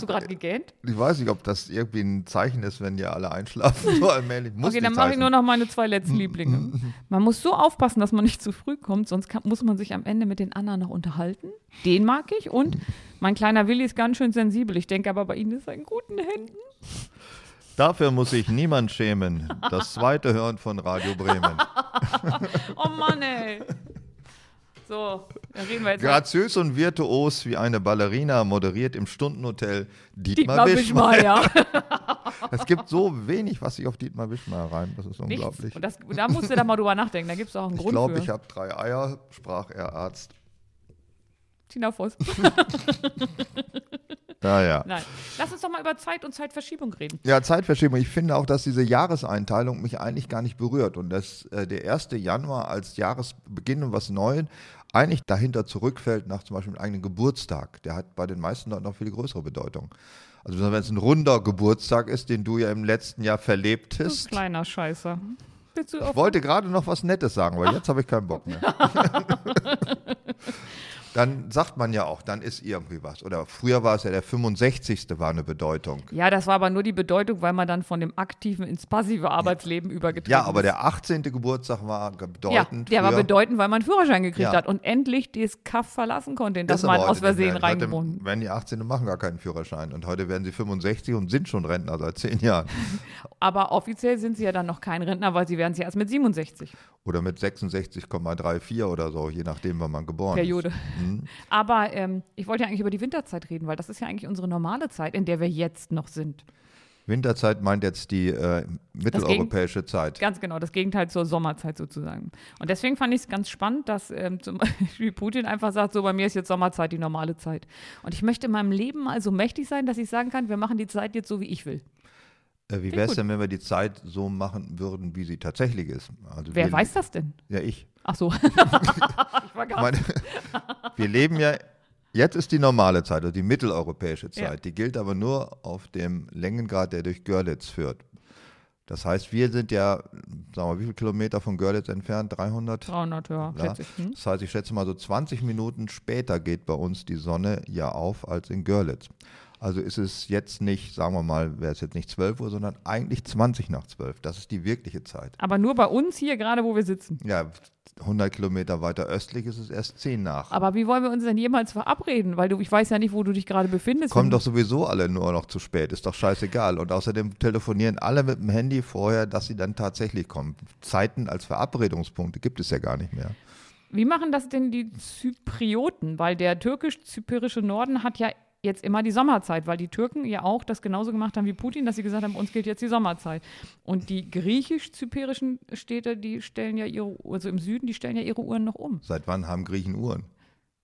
gerade gegähnt? Ich weiß nicht, ob das irgendwie ein Zeichen ist, wenn ihr alle einschlafen. So allmählich muss Okay, dann mache ich nur noch meine zwei letzten Lieblinge. Man muss so aufpassen, dass man nicht zu früh kommt, sonst kann, muss man sich am Ende mit den anderen noch unterhalten. Den mag ich und mein kleiner Willi ist ganz schön sensibel. Ich denke aber bei Ihnen ist er in guten Händen. Dafür muss sich niemand schämen. Das zweite Hören von Radio Bremen. Oh Mann, ey. So, dann reden wir jetzt. Graziös und virtuos wie eine Ballerina moderiert im Stundenhotel Dietmar Dietmar, Wischmeier. Wischmeier. Es gibt so wenig, was sich auf Dietmar Wischmeier reimt. Das ist Nichts. unglaublich. Und das, da musst du da mal drüber nachdenken. Da gibt es auch einen Ich Grund glaube, für. ich habe drei Eier, sprach er Arzt. Tina Voss. Naja. Nein. Lass uns doch mal über Zeit und Zeitverschiebung reden. Ja, Zeitverschiebung. Ich finde auch, dass diese Jahreseinteilung mich eigentlich gar nicht berührt und dass äh, der 1. Januar als Jahresbeginn und was Neues eigentlich dahinter zurückfällt nach zum Beispiel einem eigenen Geburtstag. Der hat bei den meisten Leuten noch viel größere Bedeutung. Also wenn es ein runder Geburtstag ist, den du ja im letzten Jahr Du verlebtest. kleiner Scheißer. Du Ich wollte gerade noch was Nettes sagen, aber jetzt habe ich keinen Bock mehr. dann sagt man ja auch, dann ist irgendwie was. Oder früher war es ja der 65. war eine Bedeutung. Ja, das war aber nur die Bedeutung, weil man dann von dem aktiven ins passive Arbeitsleben übergetreten Ja, aber ist. der 18. Geburtstag war Ja, bedeutend. der war bedeutend, weil man einen Führerschein gekriegt Ja. hat und endlich das Kaff verlassen konnte, in das Ist aber man aus Versehen reingebunden. werden die 18. und machen gar keinen Führerschein. Und heute werden sie 65 und sind schon Rentner seit zehn Jahren. Aber offiziell sind sie ja dann noch kein Rentner, weil sie werden sie erst mit 67. Oder mit 66,34 oder so, je nachdem, wann man geboren Periode. ist. Mhm. Aber ähm, ich wollte ja eigentlich über die Winterzeit reden, weil das ist ja eigentlich unsere normale Zeit, in der wir jetzt noch sind. Winterzeit meint jetzt die äh, mitteleuropäische Zeit. Ganz genau, das Gegenteil zur Sommerzeit sozusagen. Und deswegen fand ich es ganz spannend, dass ähm, zum Beispiel Putin einfach sagt, so bei mir ist jetzt Sommerzeit die normale Zeit. Und ich möchte in meinem Leben mal so mächtig sein, dass ich sagen kann, wir machen die Zeit jetzt so, wie ich will. Äh, wie wäre es denn, wenn wir die Zeit so machen würden, wie sie tatsächlich ist? Also Wer wir, weiß das denn? Ja, ich. Ach so. ich war gar Meine, wir leben ja, jetzt ist die normale Zeit, also die mitteleuropäische Zeit. Ja. Die gilt aber nur auf dem Längengrad, der durch Görlitz führt. Das heißt, wir sind ja, sagen wir mal, wie viele Kilometer von Görlitz entfernt? 300? 300, ja, Ja. schätze ich. Hm? Das heißt, ich schätze mal so 20 Minuten später geht bei uns die Sonne ja auf als in Görlitz. Also ist es jetzt nicht, sagen wir mal, wäre es jetzt nicht 12 Uhr, sondern eigentlich 20 nach 12. Das ist die wirkliche Zeit. Aber nur bei uns hier, gerade wo wir sitzen. Ja, 100 Kilometer weiter östlich ist es erst 10 nach. Aber wie wollen wir uns denn jemals verabreden? Weil du, ich weiß ja nicht, wo du dich gerade befindest. Kommen doch sowieso alle nur noch zu spät, ist doch scheißegal. Und außerdem telefonieren alle mit dem Handy vorher, dass sie dann tatsächlich kommen. Zeiten als Verabredungspunkte gibt es ja gar nicht mehr. Wie machen das denn die Zyprioten? Weil der türkisch-zyprische Norden hat ja jetzt immer die Sommerzeit, weil die Türken ja auch das genauso gemacht haben wie Putin, dass sie gesagt haben, uns gilt jetzt die Sommerzeit. Und die griechisch-zyprischen Städte, die stellen ja ihre, also im Süden, die stellen ja ihre Uhren noch um. Seit wann haben Griechen Uhren?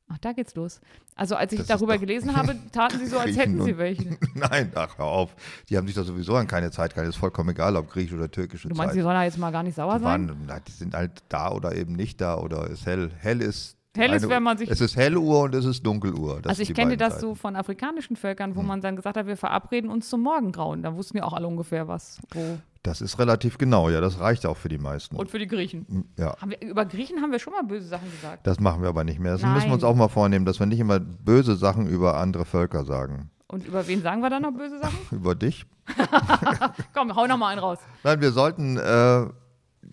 Ach, da geht's los. Also als ich Das darüber gelesen habe, taten sie so, als hätten sie welche. Nein, ach, hör auf. Die haben sich doch sowieso an keine Zeit gehalten. Ist vollkommen egal, ob griechisch oder türkische Du meinst, Zeit. die sollen da jetzt mal gar nicht sauer Die, sein? waren, na, die sind halt da oder eben nicht da oder ist hell. Hell ist. Hell ist, wenn man sich- Es ist Helluhr und es ist Dunkeluhr. Das also ich kenne das Zeiten. Hm. so von afrikanischen Völkern, wo man dann gesagt hat, wir verabreden uns zum Morgengrauen. Da wussten ja auch alle ungefähr was. Wo. Das ist relativ genau, ja. Das reicht auch für die meisten. Und für die Griechen. ja. Haben wir, über Griechen haben wir schon mal böse Sachen gesagt. Das machen wir aber nicht mehr. Das müssen wir uns Nein. auch mal vornehmen, dass wir nicht immer böse Sachen über andere Völker sagen. Und über wen sagen wir dann noch böse Sachen? Über dich? Komm, hau noch mal einen raus. Nein, wir sollten, äh,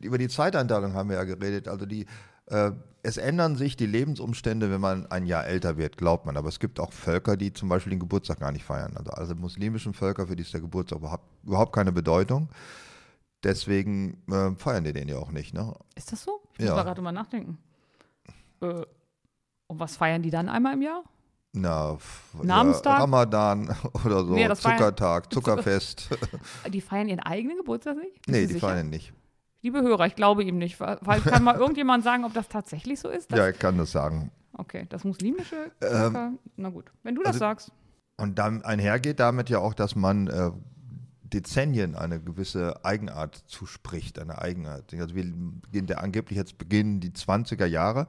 über die Zeiteinteilung haben wir ja geredet. Also die, äh, es ändern sich die Lebensumstände, wenn man ein Jahr älter wird, glaubt man. Aber es gibt auch Völker, die zum Beispiel den Geburtstag gar nicht feiern. Also, also muslimischen Völker, für die ist der Geburtstag überhaupt, überhaupt keine Bedeutung. Deswegen äh, feiern die den ja auch nicht. Ne? Ist das so? Ich muss Ja. mal gerade mal nachdenken. Äh, und was feiern die dann einmal im Jahr? Na, Namenstag? Ja, Ramadan oder so, Nee, Zuckertag, Zuckerfest. Die feiern ihren eigenen Geburtstag nicht? Bist nee, die sicher? feiern nicht. Liebe Hörer, ich glaube ihm nicht. Weil kann mal irgendjemand sagen, ob das tatsächlich so ist? Ja, ich kann das sagen. Okay, das muslimische Ähm. Na gut, wenn du das also- sagst. Und dann einhergeht damit ja auch, dass man äh, Dezennien eine gewisse Eigenart zuspricht, eine Eigenart. Also wir beginnen der angeblich jetzt beginnen die 20er Jahre.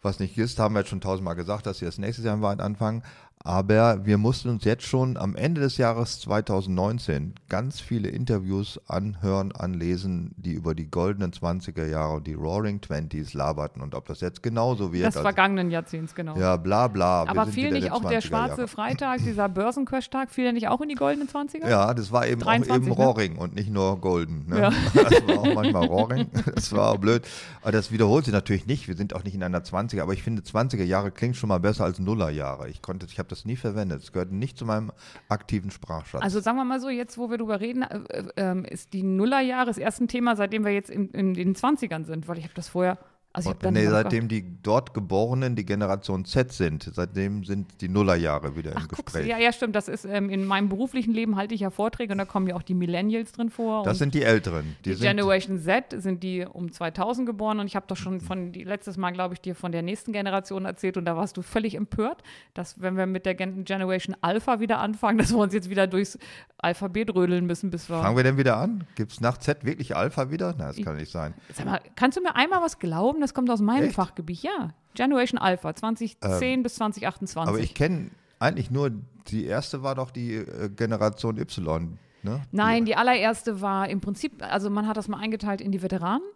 Was nicht ist, haben wir jetzt schon tausendmal gesagt, dass sie das nächstes Jahr im Wald anfangen. Aber wir mussten uns jetzt schon am Ende des Jahres 2019 ganz viele Interviews anhören, anlesen, die über die goldenen 20er Jahre und die Roaring Twenties laberten und ob das jetzt genauso wird. Des also- vergangenen Jahrzehnts, genau. ja, bla bla. Aber fiel nicht der auch der 20er schwarze Jahre. Freitag, dieser Börsencrash-Tag, fiel der nicht auch in die goldenen 20er? Ja, das war eben 23, auch eben ne? Rohring und nicht nur Golden. Ne? Ja. Das war auch manchmal Rohring. Das war auch blöd. Aber das wiederholt sich natürlich nicht. Wir sind auch nicht in einer 20er, aber ich finde 20er Jahre klingt schon mal besser als Nuller Jahre. Ich konnte, ich habe das nie verwendet. Es gehört nicht zu meinem aktiven Sprachschatz. Also sagen wir mal so, jetzt wo wir drüber reden, äh, äh, ähm, ist die Nullerjahre das erste Thema, seitdem wir jetzt in, in den 20ern sind, weil ich habe das vorher, also nee, seitdem die dort Geborenen die Generation Z sind, seitdem sind die Nullerjahre wieder Ach, im du, Gespräch. ja, ja, stimmt. Das ist ähm, in meinem beruflichen Leben halte ich ja Vorträge und da kommen ja auch die Millennials drin vor. Das sind die Älteren. Die, die Generation Z sind die um 2000 geboren und ich habe doch schon von die, letztes Mal, glaube ich, dir von der nächsten Generation erzählt und da warst du völlig empört, dass wenn wir mit der Gen Generation Alpha wieder anfangen, dass wir uns jetzt wieder durchs Alphabet rödeln müssen, bis wir. Fangen wir denn wieder an? Gibt es nach Z wirklich Alpha wieder? Nein, das kann nicht sein. Sag mal, kannst du mir einmal was glauben? Das kommt aus meinem Echt? Fachgebiet. Ja, Generation Alpha 2010 bis 2028. Aber ich kenne eigentlich nur, die erste war doch die äh, Generation Y. Ne? Nein, die allererste war im Prinzip, also man hat das mal eingeteilt in die Veteranen.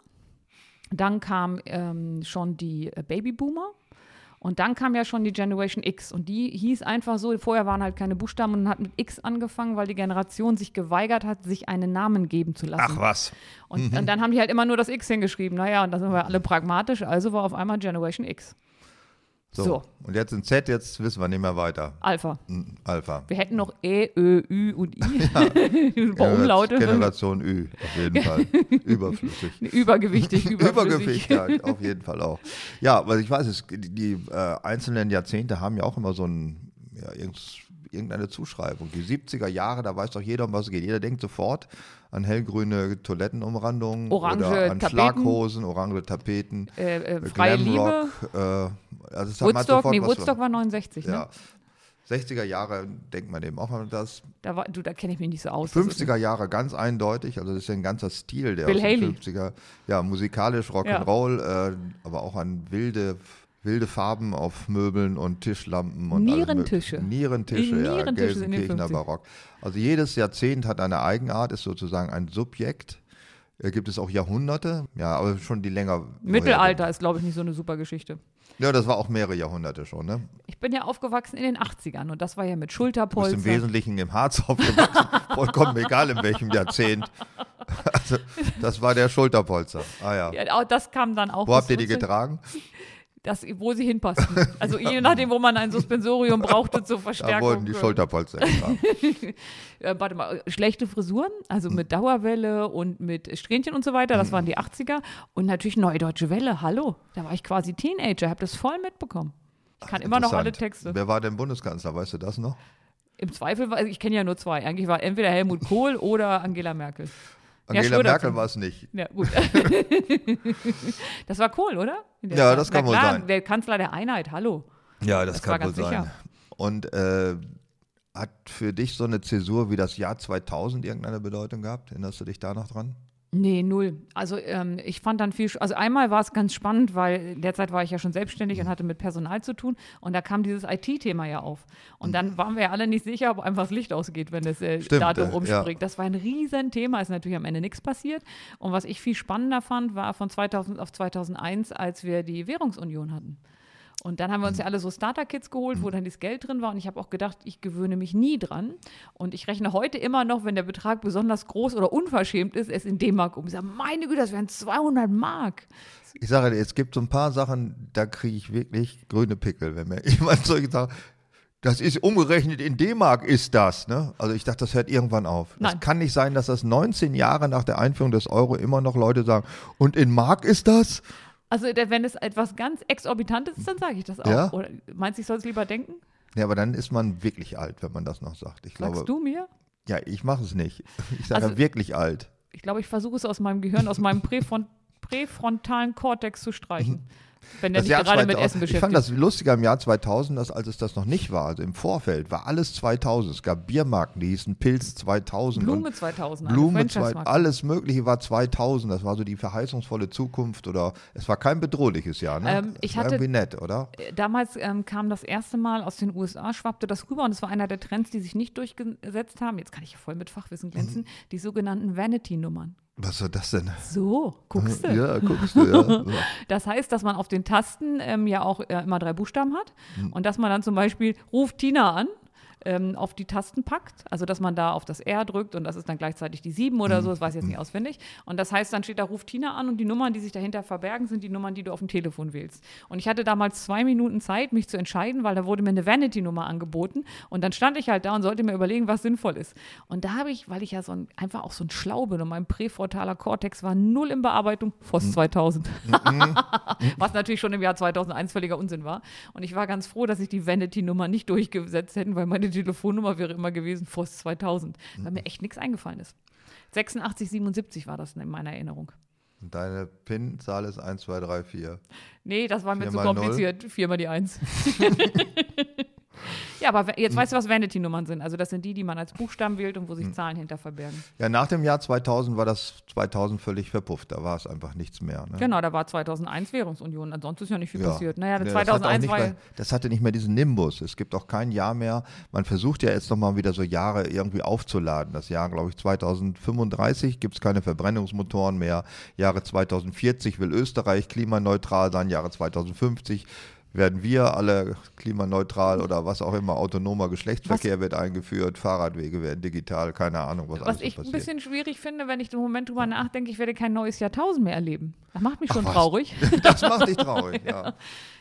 Dann kam ähm, schon die äh, Babyboomer. Und dann kam ja schon die Generation X. Und die hieß einfach so, vorher waren halt keine Buchstaben und hat mit X angefangen, weil die Generation sich geweigert hat, sich einen Namen geben zu lassen. Ach was. Und, und dann haben die halt immer nur das X hingeschrieben. Naja, und da sind wir alle pragmatisch, also war auf einmal Generation X. So. So. Und jetzt in Z, jetzt wissen wir nicht mehr weiter. Alpha. Alpha. Wir hätten noch E, Ö, Ü und I. Ein paar Umlaute. Generation Ü, auf jeden Fall. Überflüssig. Übergewichtig, überflüssig. Übergewicht, ja, auf jeden Fall auch. Ja, aber ich weiß, es, die, die äh, einzelnen Jahrzehnte haben ja auch immer so ein, ja, irgend- irgendeine Zuschreibung. Die 70er Jahre, da weiß doch jeder, um was es geht. Jeder denkt sofort an hellgrüne Toilettenumrandungen Orange oder an Tapeten. Schlaghosen, orange Tapeten. Äh, äh, freie Glamrock, Liebe. Äh, also es hat Woodstock, sofort nee, was- Woodstock war 69, ne? Ja. 60er Jahre denkt man eben auch an das. Da, war, du, da kenne ich mich nicht so aus. Das ist- 50er Jahre ganz eindeutig, also das ist ja ein ganzer Stil der Bill aus Haley. 50er. Ja, musikalisch Rock'n'Roll, äh, aber auch an wilde, wilde Farben auf Möbeln und Tischlampen und Nierentische. Nierentische, ja, Nierentische Gelsenkirchener 50. Barock. Also jedes Jahrzehnt hat eine Eigenart, ist sozusagen ein Subjekt. Äh, Gibt es auch Jahrhunderte, ja, aber schon die länger. Mittelalter ist, glaube ich, nicht so eine super Geschichte. Ja, das war auch mehrere Jahrhunderte schon, ne? Ich bin ja aufgewachsen in den 80ern und das war ja mit Du bist Schulterpolster. im Wesentlichen im Harz aufgewachsen, vollkommen egal in welchem Jahrzehnt. Also, das war der Schulterpolster. Ah ja. Ja, das kam dann auch. Wo habt ihr die 14 getragen? Das, wo sie hinpassten. Also je nachdem, wo man ein Suspensorium brauchte zur Da Verstärkung. wurden die Schulterpolster äh, warte mal, schlechte Frisuren, also mit Dauerwelle und mit Strähnchen und so weiter, das waren die 80er. Und natürlich Neue Deutsche Welle, hallo. Da war ich quasi Teenager, habe das voll mitbekommen. Ich kann immer noch alle. Texte. Wer war denn Bundeskanzler? Weißt du das noch? Im Zweifel, war, ich kenne ja nur zwei. Eigentlich war entweder Helmut Kohl oder Angela Merkel. Angela Schröder Merkel war es nicht. Ja, gut. das war Kohl, oder? Der Ja, das kann wohl klar, sein. Der Kanzler der Einheit, hallo. Ja, das, Das kann wohl sein. sicher. Und äh, hat für dich so eine Zäsur wie das Jahr 2000 irgendeine Bedeutung gehabt? Erinnerst du dich da noch dran? Nee, null. Also ähm, ich fand dann viel, also einmal war es ganz spannend, weil derzeit war ich ja schon selbstständig und hatte mit Personal zu tun und da kam dieses IT-Thema ja auf. Und dann waren wir ja alle nicht sicher, ob einfach das Licht ausgeht, wenn das äh, Stimmt, Datum äh, umspringt. Das war ein Riesenthema, ist natürlich am Ende nichts passiert. Und was ich viel spannender fand, war von 2000 auf 2001, als wir die Währungsunion hatten. Und dann haben wir uns ja alle so Starter-Kits geholt, wo dann das Geld drin war. Und ich habe auch gedacht, ich gewöhne mich nie dran. Und ich rechne heute immer noch, wenn der Betrag besonders groß oder unverschämt ist, es in D-Mark um. Ich sage, meine Güte, das wären 200 Mark. Ich sage dir, es gibt so ein paar Sachen, da kriege ich wirklich grüne Pickel, wenn mir jemand so sagt, das ist umgerechnet in D-Mark ist das. Ne? Also ich dachte, das hört irgendwann auf. Das Nein. kann nicht sein, dass das 19 Jahre nach der Einführung des Euro immer noch Leute sagen, und in Mark ist das? Also wenn es etwas ganz Exorbitantes ist, dann sage ich das auch. Ja? Oder meinst du, ich soll es lieber denken? Ja, aber dann ist man wirklich alt, wenn man das noch sagt. Ich Sagst glaube, du mir? ja, ich mache es nicht. Ich sage Also- wirklich alt. Ich glaube, ich versuche es aus meinem Gehirn, aus meinem Präfron präfrontalen Kortex zu streichen. Wenn der sich Jahr gerade mit 2000 Essen ich beschäftigt. fand das lustiger im Jahr 2000, dass, als es das noch nicht war. Also im Vorfeld war alles 2000. Es gab Biermarken, die hießen Pilz 2000. und Blume 2000. eine Blume, zwei, Franchise-Marke. alles Mögliche war 2000. Das war so die verheißungsvolle Zukunft oder es war kein bedrohliches Jahr. Ne? Ähm, ich hatte- irgendwie nett, oder? Damals ähm, kam das erste Mal aus den USA, schwappte das rüber und es war einer der Trends, die sich nicht durchgesetzt haben. Jetzt kann ich voll mit Fachwissen glänzen. Mhm. Die sogenannten Vanity-Nummern. Was soll das denn? So, guckst du. Ja, guckst du, ja. Das heißt, dass man auf den Tasten ähm, ja auch äh, immer drei Buchstaben hat Mhm. und dass man dann zum Beispiel ruft Tina an. Ähm, auf die Tasten packt, also dass man da auf das R drückt und das ist dann gleichzeitig die 7 oder so, das weiß ich jetzt nicht auswendig. Und das heißt, dann steht da ruft Tina an und die Nummern, die sich dahinter verbergen, sind die Nummern, die du auf dem Telefon wählst. Und ich hatte damals zwei Minuten Zeit, mich zu entscheiden, weil da wurde mir eine Vanity-Nummer angeboten und dann stand ich halt da und sollte mir überlegen, was sinnvoll ist. Und da habe ich, weil ich ja so ein, einfach auch so ein Schlau bin und mein präfrontaler Kortex war null in Bearbeitung, FOS 2000. Was natürlich schon im Jahr 2001 völliger Unsinn war. Und ich war ganz froh, dass ich die Vanity-Nummer nicht durchgesetzt hätten, weil meine Telefonnummer wäre immer gewesen FOS 2000, weil mir echt nichts eingefallen ist. 86, 77 war das in meiner Erinnerung. Und deine PIN-Zahl ist 1, 2, 3, 4. Nee, das war mir zu kompliziert. Viermal die Eins. ja, aber jetzt weißt du, was Vanity-Nummern sind. Also das sind die, die man als Buchstaben wählt und wo sich Zahlen hinter verbergen. Ja, nach dem Jahr 2000 war das 2000 völlig verpufft. Da war es einfach nichts mehr. Ne? Genau, da war 2001 Währungsunion. Ansonsten ist ja nicht viel Ja. passiert. Naja, Nee, das hat auch 2001 nicht war mehr, das hatte nicht mehr diesen Nimbus. Es gibt auch kein Jahr mehr. Man versucht ja jetzt nochmal wieder so Jahre irgendwie aufzuladen. Das Jahr, glaube ich, 2035 gibt es keine Verbrennungsmotoren mehr. Jahre 2040 will Österreich klimaneutral sein. Jahre 2050 werden wir alle klimaneutral oder was auch immer. Autonomer Geschlechtsverkehr wird eingeführt. Fahrradwege werden digital. Keine Ahnung, was, Was alles ich ein passiert. bisschen schwierig finde, wenn ich im Moment drüber nachdenke, ich werde kein neues Jahrtausend mehr erleben. Das macht mich schon was? traurig. das macht dich traurig, ja.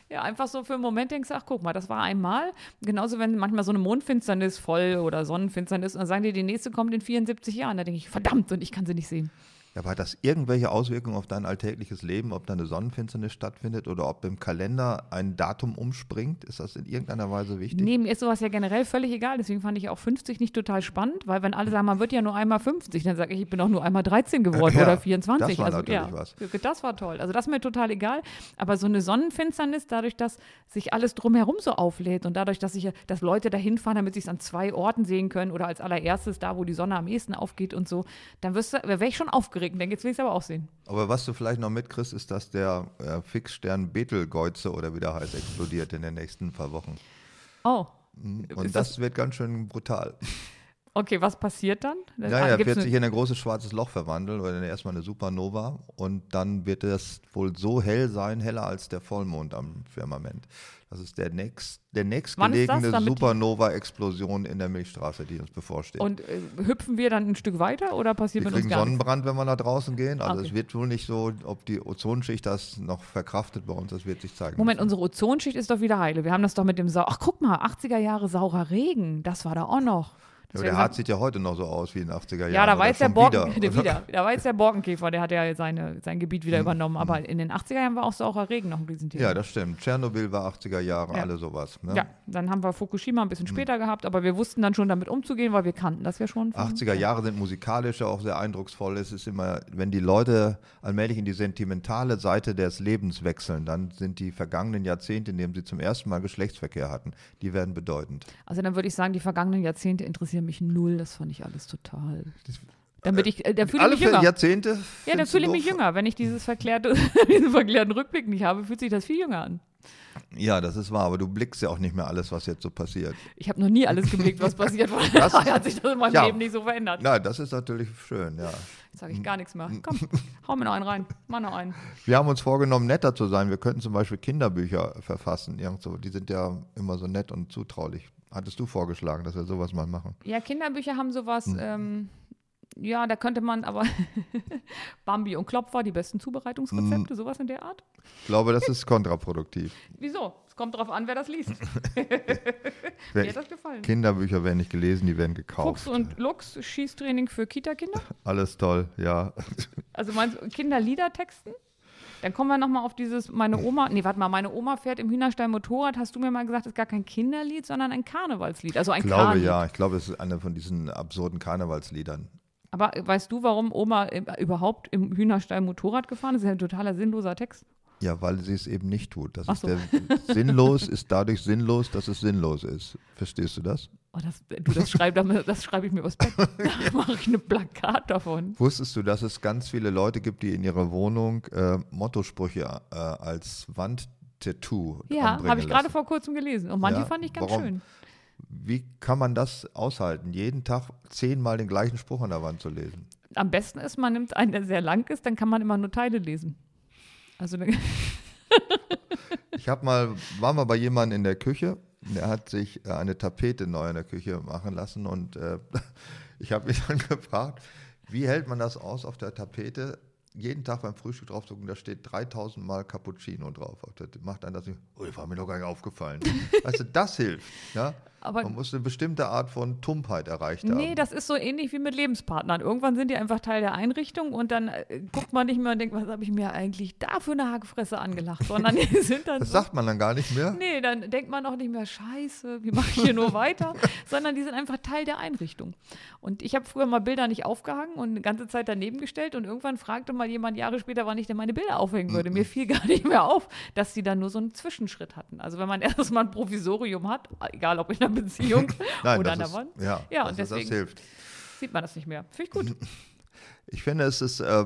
Ja, einfach so für einen Moment denkst du, ach guck mal, das war einmal. Genauso, wenn manchmal so eine Mondfinsternis voll oder Sonnenfinsternis und dann sagen die, die nächste kommt in 74 Jahren. Da denke ich, verdammt, und ich kann sie nicht sehen. Ja, aber hat das irgendwelche Auswirkungen auf dein alltägliches Leben, ob da eine Sonnenfinsternis stattfindet oder ob im Kalender ein Datum umspringt? Ist das in irgendeiner Weise wichtig? Nee, mir ist sowas ja generell völlig egal. Deswegen fand ich auch 50 nicht total spannend, weil wenn alle sagen, man wird ja nur einmal 50, dann sage ich, ich bin auch nur einmal 13 geworden Ja, oder 24. das war also, natürlich ja, was. Das war toll. Also das ist mir total egal. Aber so eine Sonnenfinsternis, dadurch, dass sich alles drumherum so auflädt und dadurch, dass, ich, dass Leute dahin fahren, damit sie es an zwei Orten sehen können oder als allererstes da, wo die Sonne am ehesten aufgeht und so, dann wirst du, wäre ich schon aufgeregt und denke, jetzt will ich es aber auch sehen. Aber was du vielleicht noch mitkriegst, ist, dass der äh, Fixstern Betelgeuse oder wie der heißt, explodiert in den nächsten paar Wochen. Oh, Und Ist das, das- wird ganz schön brutal. okay, was passiert dann? Naja, er Gibt's wird sich in ein großes schwarzes Loch verwandeln oder erstmal eine Supernova und dann wird es wohl so hell sein, heller als der Vollmond am Firmament. Das ist der, nächst, der nächstgelegene Supernova-Explosion in der Milchstraße, die uns bevorsteht. Und äh, hüpfen wir dann ein Stück weiter oder passiert Wir mit uns gar nichts? Sonnenbrand, wenn wir nach draußen gehen. Also Okay. es wird wohl nicht so, ob die Ozonschicht das noch verkraftet bei uns, das wird sich zeigen. Moment, müssen. unsere Ozonschicht ist doch wieder heile. Wir haben das doch mit dem Sau. Ach, guck mal, 80er Jahre saurer Regen. Das war da auch noch. Deswegen der sag- sieht ja heute noch so aus wie in den 80er Jahren. ja, da war jetzt der Borken, wieder. wieder. Da war jetzt der Borkenkäfer, der hat ja seine, sein Gebiet wieder übernommen. Aber in den 80er Jahren war auch saurer Regen noch ein Riesenthema. Ja, das stimmt. Tschernobyl war 80er Jahre, Ja. alle sowas. Ne? Ja, dann haben wir Fukushima ein bisschen später gehabt, aber wir wussten dann schon damit umzugehen, weil wir kannten das ja schon. von- 80er Jahre sind musikalisch auch sehr eindrucksvoll. Es ist immer, wenn die Leute allmählich in die sentimentale Seite des Lebens wechseln, dann sind die vergangenen Jahrzehnte, in denen sie zum ersten Mal Geschlechtsverkehr hatten, die werden bedeutend. Also dann würde ich sagen, die vergangenen Jahrzehnte interessieren mich null. Das fand ich alles total. Damit ich, äh, da fühle ich Alle mich jünger. Jahrzehnte? Ja, du fühle ich mich jünger. Wenn ich dieses verklärte, diesen verklärten Rückblick nicht habe, fühlt sich das viel jünger an. Ja, das ist wahr, aber du blickst ja auch nicht mehr alles, was jetzt so passiert. Ich habe noch nie alles geblickt, was passiert war. Das- hat sich das in meinem ja. Leben nicht so verändert. Na, das ist natürlich schön, ja. Jetzt sage ich gar nichts mehr. Komm, hau mir noch einen rein. Mach noch einen. Wir haben uns vorgenommen, netter zu sein. Wir könnten zum Beispiel Kinderbücher verfassen. Irgend so. Die sind ja immer so nett und zutraulich. Hattest du vorgeschlagen, dass wir sowas mal machen? Ja, Kinderbücher haben sowas. Hm. Ähm, ja, da könnte man aber Bambi und Klopfer, die besten Hm. Zubereitungsrezepte, sowas in der Art. Ich glaube, das ist kontraproduktiv. Wieso? Es kommt drauf an, wer das liest. Wer- Mir hat das gefallen. Kinderbücher werden nicht gelesen, die werden gekauft. Fuchs und Lux, Schießtraining für Kita-Kinder. Alles toll, ja. Also meinst du Kinderlieder texten? Dann kommen wir nochmal auf dieses, meine Oma, nee, warte mal, meine Oma fährt im Hühnerstall Motorrad, hast du mir mal gesagt, ist gar kein Kinderlied, sondern ein Karnevalslied. Also ein Ich glaube Karlied. ja, ich glaube, es ist eine von diesen absurden Karnevalsliedern. Aber weißt du, warum Oma überhaupt im Hühnerstall Motorrad gefahren ist? Das ist ja ein totaler sinnloser Text. Ja, weil sie es eben nicht tut. Das Ach ist so. der, sinnlos ist dadurch sinnlos, dass es sinnlos ist. Verstehst du das? Oh, das, du, das schreib, das schreibe ich mir aufs Bett. Da mache ich ein Plakat davon. Wusstest du, dass es ganz viele Leute gibt, die in ihrer Wohnung äh, Mottosprüche äh, als Wandtattoo Ja, habe ich gerade vor kurzem gelesen. Und manche Ja, fand ich ganz warum? schön. Wie kann man das aushalten, jeden Tag zehnmal den gleichen Spruch an der Wand zu lesen? Am besten ist, man nimmt einen, der sehr lang ist, dann kann man immer nur Teile lesen. Also Ich habe mal, war mal bei jemandem in der Küche, der hat sich äh, eine Tapete neu in der Küche machen lassen und äh, ich habe mich dann gefragt, wie hält man das aus auf der Tapete? Jeden Tag beim Frühstück drauf zu gucken, da steht 3000 Mal Cappuccino drauf. Auf der- Macht dann das oh, das war mir doch gar nicht aufgefallen. weißt du, das hilft. Ja? Aber- man muss eine bestimmte Art von Tumpheit erreicht Nee, haben. das ist so ähnlich wie mit Lebenspartnern. Irgendwann sind die einfach Teil der Einrichtung und dann äh, guckt man nicht mehr und denkt, was habe ich mir eigentlich da für eine Hackfresse angelacht, sondern die sind dann das so, sagt man dann gar nicht mehr. Nee, dann denkt man auch nicht mehr, scheiße, wie mache ich hier nur weiter, sondern die sind einfach Teil der Einrichtung. Und ich habe früher mal Bilder nicht aufgehangen und eine ganze Zeit daneben gestellt und irgendwann fragte mal jemand Jahre später, wann ich denn meine Bilder aufhängen würde. Mir fiel gar nicht mehr auf, dass die dann nur so einen Zwischenschritt hatten. Also wenn man erst mal ein Provisorium hat, egal ob in einer Beziehung Nein, oder ist, Wand, Ja, Ja, und ist- das deswegen- hilft. sieht man das nicht mehr. Finde ich gut. Ich finde, es ist, äh,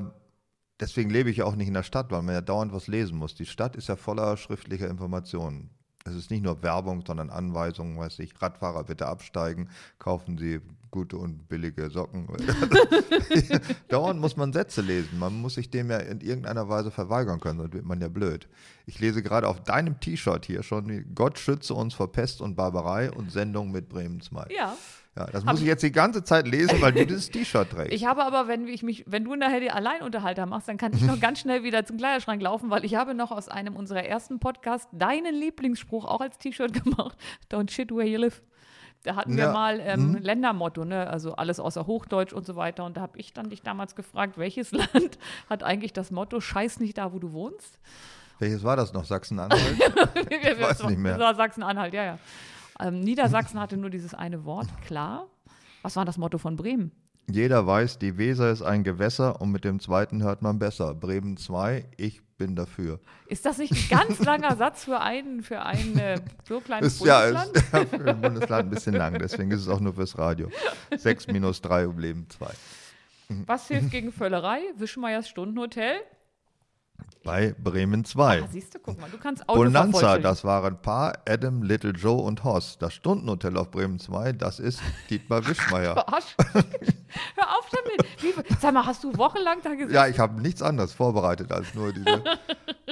deswegen lebe ich ja auch nicht in der Stadt, weil man ja dauernd was lesen muss. Die Stadt ist ja voller schriftlicher Informationen. Es ist nicht nur Werbung, sondern Anweisungen, weiß ich, Radfahrer bitte absteigen, kaufen Sie gute und billige Socken. dauernd muss man Sätze lesen. Man muss sich dem ja in irgendeiner Weise verweigern können, sonst wird man ja blöd. Ich lese gerade auf deinem T-Shirt hier schon, Gott schütze uns vor Pest und Barbarei und Sendung mit Bremen 2. Ja. Ja, das muss ich jetzt die ganze Zeit lesen, weil du dieses T-Shirt trägst. Ich habe aber, wenn ich mich, wenn du nachher die Alleinunterhalter machst, dann kann ich noch ganz schnell wieder zum Kleiderschrank laufen, weil ich habe noch aus einem unserer ersten Podcasts deinen Lieblingsspruch auch als T-Shirt gemacht. Don't shit where you live. Da hatten wir Ja, mal ähm, Ländermotto, ne? also alles außer Hochdeutsch und so weiter. Und da habe ich dann dich damals gefragt, welches Land hat eigentlich das Motto Scheiß nicht da, wo du wohnst? Welches war das noch? Sachsen-Anhalt? ich weiß nicht mehr. Das war Sachsen-Anhalt, ja, ja. Ähm, Niedersachsen hatte nur dieses eine Wort, klar. Was war das Motto von Bremen? Jeder weiß, die Weser ist ein Gewässer und mit dem zweiten hört man besser. Bremen 2, ich bin dafür. Ist das nicht ein ganz langer Satz für ein, für ein äh, so kleines Ist, ja, Bundesland? ist ja für ein Bundesland ein bisschen lang, deswegen ist es auch nur fürs Radio. 6 minus 3 um Leben 2. Was hilft gegen Völlerei? Wischmeiers Stundenhotel. Bei Bremen 2. Ah, siehst du, guck mal, du kannst Auto Bonanza, das waren Paar, Adam, Little Joe und Hoss. Das Stundenhotel auf Bremen 2, das ist Dietmar Wischmeier. Verarsch. Hör auf damit. Wie, sag mal, hast du wochenlang da gesessen? Ja, ich habe nichts anderes vorbereitet als nur diese,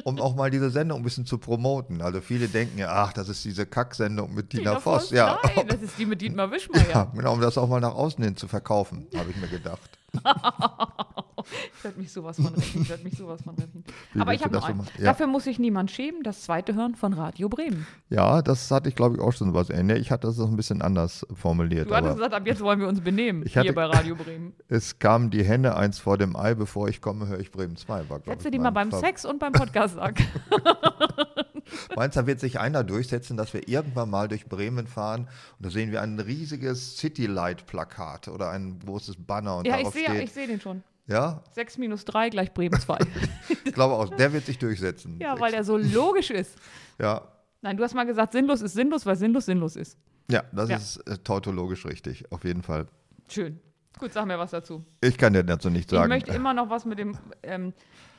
um auch mal diese Sendung ein bisschen zu promoten. Also viele denken ja, ach, das ist diese Kacksendung mit Tina, Tina Voss. Ja, Nein, das ist die mit Dietmar Wischmeier. ja, genau, um das auch mal nach außen hin zu verkaufen, habe ich mir gedacht. Ich werde mich sowas von rächen. Ich werde mich sowas von. Wie Aber ich habe noch einen. Ja. Dafür muss sich niemand schämen. Das zweite Hören von Radio Bremen. Ja, das hatte ich, glaube ich, auch schon was ähnlich. Ich hatte das noch ein bisschen anders formuliert. Du hattest gesagt, ab jetzt wollen wir uns benehmen. Ich hatte- hier bei Radio Bremen. es kam die Henne eins vor dem Ei, bevor ich komme, höre ich Bremen 2. War, glaub Sätze, ich, die mein beim Ver- Sex und beim Podcast sagt. Meinst du, da wird sich einer durchsetzen, dass wir irgendwann mal durch Bremen fahren und da sehen wir ein riesiges Citylight-Plakat oder ein großes Banner und ja, ich darauf sehe steht, ich seh den schon. Ja, 6 minus 3 gleich Bremen 2. ich glaube auch, der wird sich durchsetzen. ja, weil der so logisch ist. Ja, Nein, du hast mal gesagt, sinnlos ist sinnlos, weil sinnlos sinnlos ist. ja das Ja. ist äh, tautologisch richtig, auf jeden Fall. Schön. Gut, sag mir was dazu. Ich kann dir dazu nichts Ich sagen. möchte immer noch was mit dem. Ähm,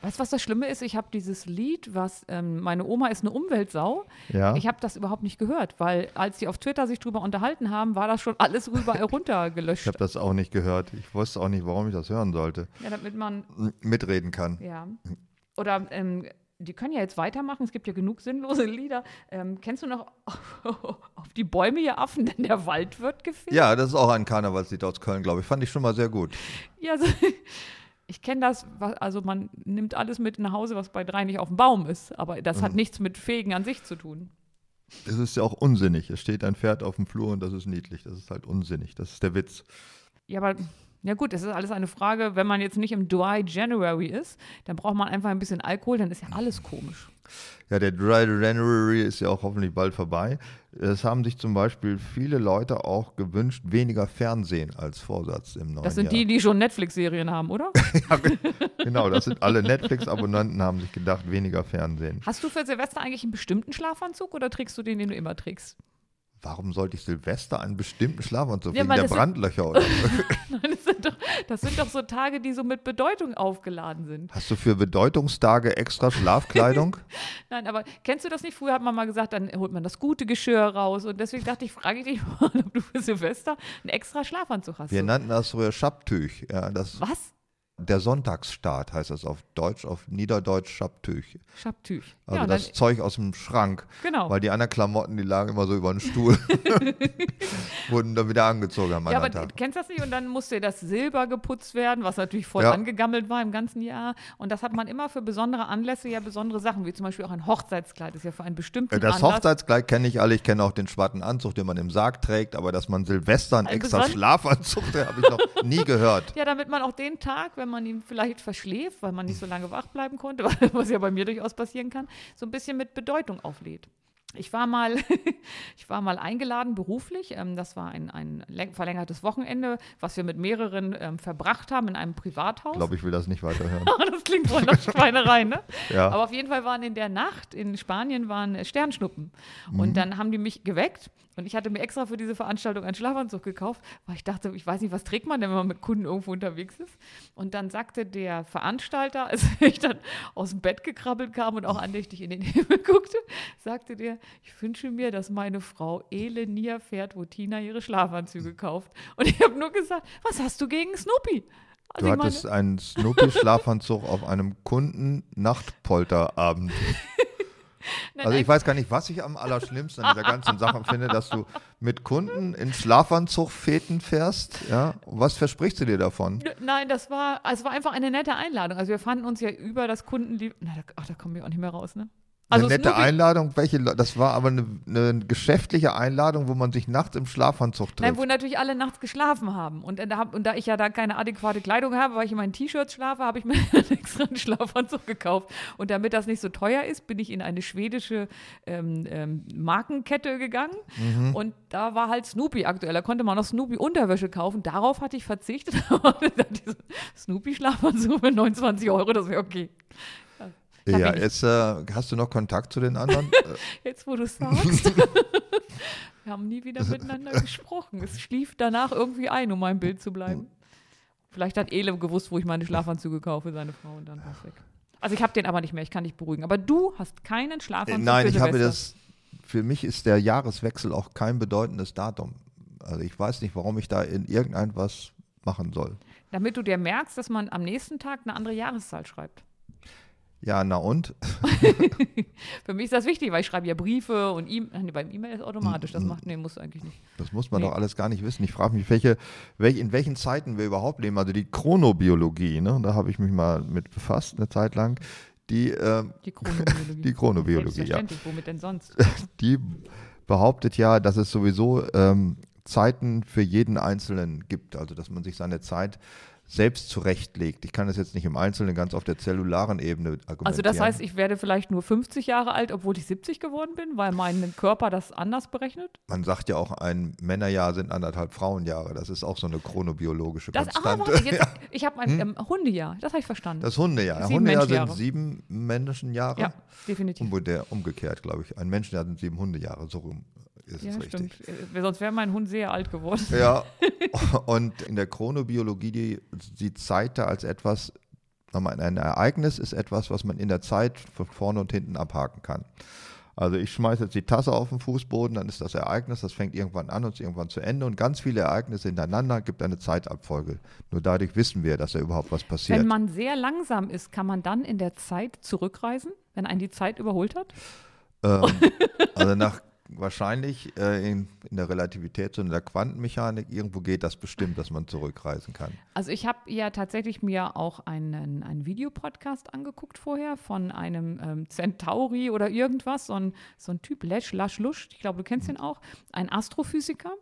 weißt du, was das Schlimme ist? Ich habe dieses Lied, was ähm, meine Oma ist eine Umweltsau. ja, Ich habe das überhaupt nicht gehört, weil als die auf Twitter sich drüber unterhalten haben, war das schon alles rüber runtergelöscht. ich habe das auch nicht gehört. Ich wusste auch nicht, warum ich das hören sollte. Ja, damit man, Mitreden kann. ja. Oder ähm, die können ja jetzt weitermachen, es gibt ja genug sinnlose Lieder. Ähm, kennst du noch auf die Bäume, ihr Affen, denn der Wald wird gefehlt? Ja, das ist auch ein Karnevalslied aus Köln, glaube ich. Fand ich schon mal sehr gut. Ja, so, ich kenne das, also man nimmt alles mit nach Hause, was bei drei nicht auf dem Baum ist, aber das Mhm. hat nichts mit Fegen an sich zu tun. Es ist ja auch unsinnig. Es steht ein Pferd auf dem Flur und das ist niedlich. Das ist halt unsinnig. Das ist der Witz. Ja, aber Ja gut, das ist alles eine Frage, wenn man jetzt nicht im Dry January ist, dann braucht man einfach ein bisschen Alkohol, dann ist ja alles komisch. Ja, der Dry January ist ja auch hoffentlich bald vorbei. Es haben sich zum Beispiel viele Leute auch gewünscht, weniger Fernsehen als Vorsatz im neuen Das sind Jahr. die, die schon Netflix-Serien haben, oder? Ja, ge- genau, das sind alle Netflix-Abonnenten, haben sich gedacht, weniger Fernsehen. Hast du für Silvester eigentlich einen bestimmten Schlafanzug oder trägst du den, den du immer trägst? Warum sollte ich Silvester einen bestimmten Schlafanzug Ja, wegen der das sind- Brandlöcher oder Nein, das sind, doch, das sind doch so Tage, die so mit Bedeutung aufgeladen sind. Hast du für Bedeutungstage extra Schlafkleidung? Nein, aber kennst du das nicht? Früher hat man mal gesagt, dann holt man das gute Geschirr raus. Und deswegen dachte ich, frage ich dich mal, ob du für Silvester einen extra Schlafanzug hast. Wir So, nannten das früher Schabtüch. Ja, das, Was? Der Sonntagsstaat heißt das auf Deutsch, auf Niederdeutsch Schabtüch. Schabtüch. Also ja, das Zeug aus dem Schrank. genau. Weil die anderen Klamotten, die lagen immer so über den Stuhl. Wurden dann wieder angezogen am Ja, aber Tag. kennst du das nicht? Und dann musste das Silber geputzt werden, was natürlich voll Ja. angegammelt war im ganzen Jahr. Und das hat man immer für besondere Anlässe ja besondere Sachen, wie zum Beispiel auch ein Hochzeitskleid ist ja für einen bestimmten Das Anlass. Hochzeitskleid kenne ich alle. Ich kenne auch den schwarzen Anzug, den man im Sarg trägt. Aber dass man Silvester einen Ein extra Schlafanzug trägt, habe ich noch nie gehört. Ja, damit man auch den Tag, wenn man ihn vielleicht verschläft, weil man nicht so lange wach bleiben konnte, was ja bei mir durchaus passieren kann, so ein bisschen mit Bedeutung auflädt. Ich war mal, ich war mal eingeladen beruflich. Ähm, das war ein, ein läng- verlängertes Wochenende, was wir mit mehreren ähm, verbracht haben in einem Privathaus. Ich glaube, ich will das nicht weiterhören. das klingt voll nach Schweinerei, ne? Ja. Aber auf jeden Fall waren in der Nacht in Spanien waren Sternschnuppen. Mhm. Und dann haben die mich geweckt. Und ich hatte mir extra für diese Veranstaltung einen Schlafanzug gekauft, weil ich dachte, ich weiß nicht, was trägt man denn, wenn man mit Kunden irgendwo unterwegs ist. Und dann sagte der Veranstalter, als ich dann aus dem Bett gekrabbelt kam und auch andächtig in den Himmel guckte, sagte der, ich wünsche mir, dass meine Frau Ele nie erfährt, wo Tina ihre Schlafanzüge kauft. Und ich habe nur gesagt, was hast du gegen Snoopy? Also Du ich meine- hattest einen Snoopy-Schlafanzug auf einem Kunden-Nachtpolterabend. Nein, Also ich weiß gar nicht, was ich am allerschlimmsten an dieser ganzen Sache finde, dass du mit Kunden in Schlafanzug Feten fährst. Ja? Was versprichst du dir davon? Nein, das war, es war einfach eine nette Einladung. Also wir fanden uns ja über das Kundenlieb. Na, da, ach, da kommen wir auch nicht mehr raus, ne? Also eine nette Einladung, welche, Le- das war aber eine, eine geschäftliche Einladung, wo man sich nachts im Schlafanzug trifft. Nein, wo natürlich alle nachts geschlafen haben. Und, äh, und da ich ja da keine adäquate Kleidung habe, weil ich in meinen T-Shirts schlafe, habe ich mir extra einen Schlafanzug gekauft. Und damit das nicht so teuer ist, bin ich in eine schwedische ähm, ähm, Markenkette gegangen. Mhm. Und da war halt Snoopy aktuell. Da konnte man noch Snoopy-Unterwäsche kaufen. Darauf hatte ich verzichtet. Snoopy-Schlafanzug für 29 Euro, das wäre okay. Da ja, jetzt äh, hast du noch Kontakt zu den anderen? Äh, Jetzt, wo du es sagst. Wir haben nie wieder miteinander gesprochen. Es schlief danach irgendwie ein, um mein Bild zu bleiben. Vielleicht hat Ele gewusst, wo ich meine Schlafanzüge kaufe, seine Frau, und dann war es weg. Also ich habe den aber nicht mehr, ich kann dich beruhigen. Aber du hast keinen Schlafanzug Nein, für ich habe das. Für mich ist der Jahreswechsel auch kein bedeutendes Datum. Also ich weiß nicht, warum ich da in irgendein was machen soll. Damit du dir merkst, dass man am nächsten Tag eine andere Jahreszahl schreibt. Ja, na und? Für mich ist das wichtig, weil ich schreibe ja Briefe und E- nee, beim E-Mail ist automatisch. Das macht, nee, musst du eigentlich nicht. Das muss man Nee. doch alles gar nicht wissen. Ich frage mich, welche, welche, in welchen Zeiten wir überhaupt leben. Also die Chronobiologie, ne? da habe ich mich mal mit befasst, eine Zeit lang. Die, ähm, Die Chronobiologie. Die Chronobiologie, ja. Womit denn sonst? die behauptet ja, dass es sowieso ähm, Zeiten für jeden Einzelnen gibt. Also dass man sich seine Zeit selbst zurechtlegt. Ich kann das jetzt nicht im Einzelnen ganz auf der zellularen Ebene argumentieren. Also das heißt, ich werde vielleicht nur 50 Jahre alt, obwohl ich 70 geworden bin, weil mein Körper das anders berechnet? Man sagt ja auch, ein Männerjahr sind anderthalb Frauenjahre. Das ist auch so eine chronobiologische Das, ah, Konstante. warte, jetzt, ich habe ein ähm, Hundejahr, das habe ich verstanden. Das Hundejahr. Sieben Hundejahr sind sieben Menschenjahre. ja, definitiv. Umgekehrt, glaube ich. Ein Menschenjahr sind sieben Hundejahre. So rum ist Ja, es richtig. stimmt. Äh, Sonst wäre mein Hund sehr alt geworden. Ja, und in der Chronobiologie die, die Zeit da als etwas, ein Ereignis ist etwas, was man in der Zeit von vorne und hinten abhaken kann. Also ich schmeiße jetzt die Tasse auf den Fußboden, dann ist das Ereignis, das fängt irgendwann an und ist irgendwann zu Ende und ganz viele Ereignisse hintereinander gibt eine Zeitabfolge. Nur dadurch wissen wir, dass da überhaupt was passiert. Wenn man sehr langsam ist, kann man dann in der Zeit zurückreisen, wenn einen die Zeit überholt hat? Ähm, also nach wahrscheinlich äh, in, in der Relativität und in der Quantenmechanik irgendwo geht das bestimmt, dass man zurückreisen kann. Also ich habe ja tatsächlich mir auch einen, einen Videopodcast angeguckt vorher von einem ähm, Centauri oder irgendwas, so ein, so ein Typ, Lesch, Lasch, Lusch, ich glaube, du kennst ihn auch, ein Astrophysiker.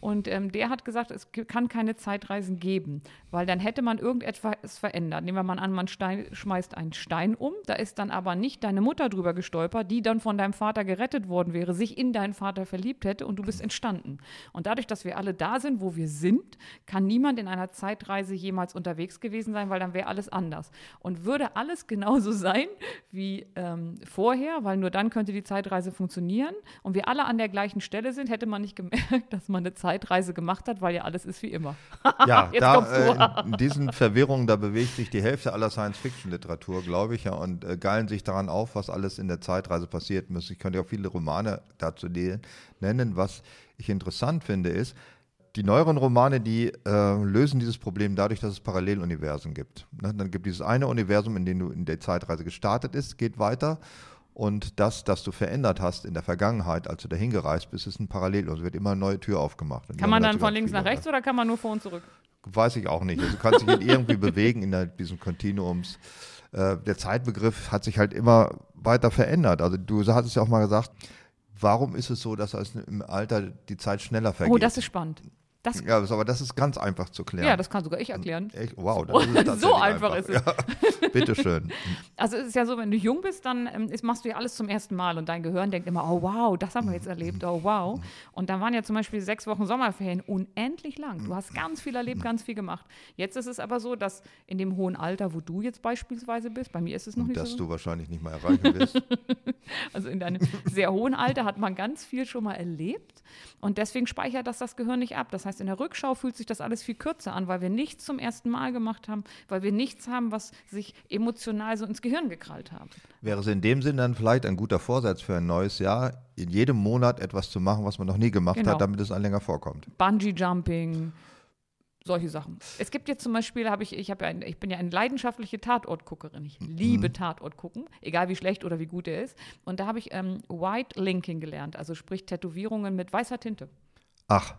Und ähm, der hat gesagt, es kann keine Zeitreisen geben, weil dann hätte man irgendetwas verändert. Nehmen wir mal an, man Stein, schmeißt einen Stein um, da ist dann aber nicht deine Mutter drüber gestolpert, die dann von deinem Vater gerettet worden wäre, sich in deinen Vater verliebt hätte und du bist entstanden. Und dadurch, dass wir alle da sind, wo wir sind, kann niemand in einer Zeitreise jemals unterwegs gewesen sein, weil dann wäre alles anders. Und würde alles genauso sein wie ähm, vorher, weil nur dann könnte die Zeitreise funktionieren und wir alle an der gleichen Stelle sind, hätte man nicht gemerkt, dass man eine Zeitreise Zeitreise gemacht hat, weil ja alles ist wie immer. Ja, da, äh, in, diesen Verwirrungen, da bewegt sich die Hälfte aller Science-Fiction-Literatur, glaube ich, ja, und äh, geilen sich daran auf, was alles in der Zeitreise passiert muss. Ich könnte ja auch viele Romane dazu nennen. Was ich interessant finde, ist, die neueren Romane, die äh, lösen dieses Problem dadurch, dass es Paralleluniversen gibt. Ne? Dann gibt es dieses eine Universum, in dem du in der Zeitreise gestartet ist, geht weiter und das, das du verändert hast in der Vergangenheit, als du dahin gereist bist, ist ein Parallel. Also wird immer eine neue Tür aufgemacht. Kann man dann von links nach rechts oder kann man nur vor und zurück? Weiß ich auch nicht. Also du kannst dich irgendwie bewegen in diesem Kontinuums. Äh, der Zeitbegriff hat sich halt immer weiter verändert. Also du hattest ja auch mal gesagt, warum ist es so, dass im Alter die Zeit schneller vergeht? Oh, das ist spannend. Das, ja, aber das ist ganz einfach zu klären. Ja, das kann sogar ich erklären. Echt? Wow, das ist so einfach, einfach, ist es. Ja. Bitteschön. Also es ist ja so, wenn du jung bist, dann ähm, ist, machst du ja alles zum ersten Mal und dein Gehirn denkt immer, oh wow, das haben wir jetzt erlebt, oh wow. Und dann waren ja zum Beispiel sechs Wochen Sommerferien unendlich lang. Du hast ganz viel erlebt, ganz viel gemacht. Jetzt ist es aber so, dass in dem hohen Alter, wo du jetzt beispielsweise bist, bei mir ist es noch und nicht dass so. Dass du wahrscheinlich nicht mehr erreichen wirst. also in deinem sehr hohen Alter hat man ganz viel schon mal erlebt und deswegen speichert das das Gehirn nicht ab. Das heißt, in der Rückschau fühlt sich das alles viel kürzer an, weil wir nichts zum ersten Mal gemacht haben, weil wir nichts haben, was sich emotional so ins Gehirn gekrallt haben. Wäre es in dem Sinn dann vielleicht ein guter Vorsatz für ein neues Jahr, in jedem Monat etwas zu machen, was man noch nie gemacht genau. hat, damit es ein länger vorkommt? Bungee Jumping, solche Sachen. Es gibt jetzt zum Beispiel, habe ich, ich habe ja ein, ich bin ja eine leidenschaftliche Tatortguckerin. Ich liebe mhm. Tatort gucken, egal wie schlecht oder wie gut er ist. Und da habe ich ähm, White Linking gelernt, also sprich Tätowierungen mit weißer Tinte. Ach,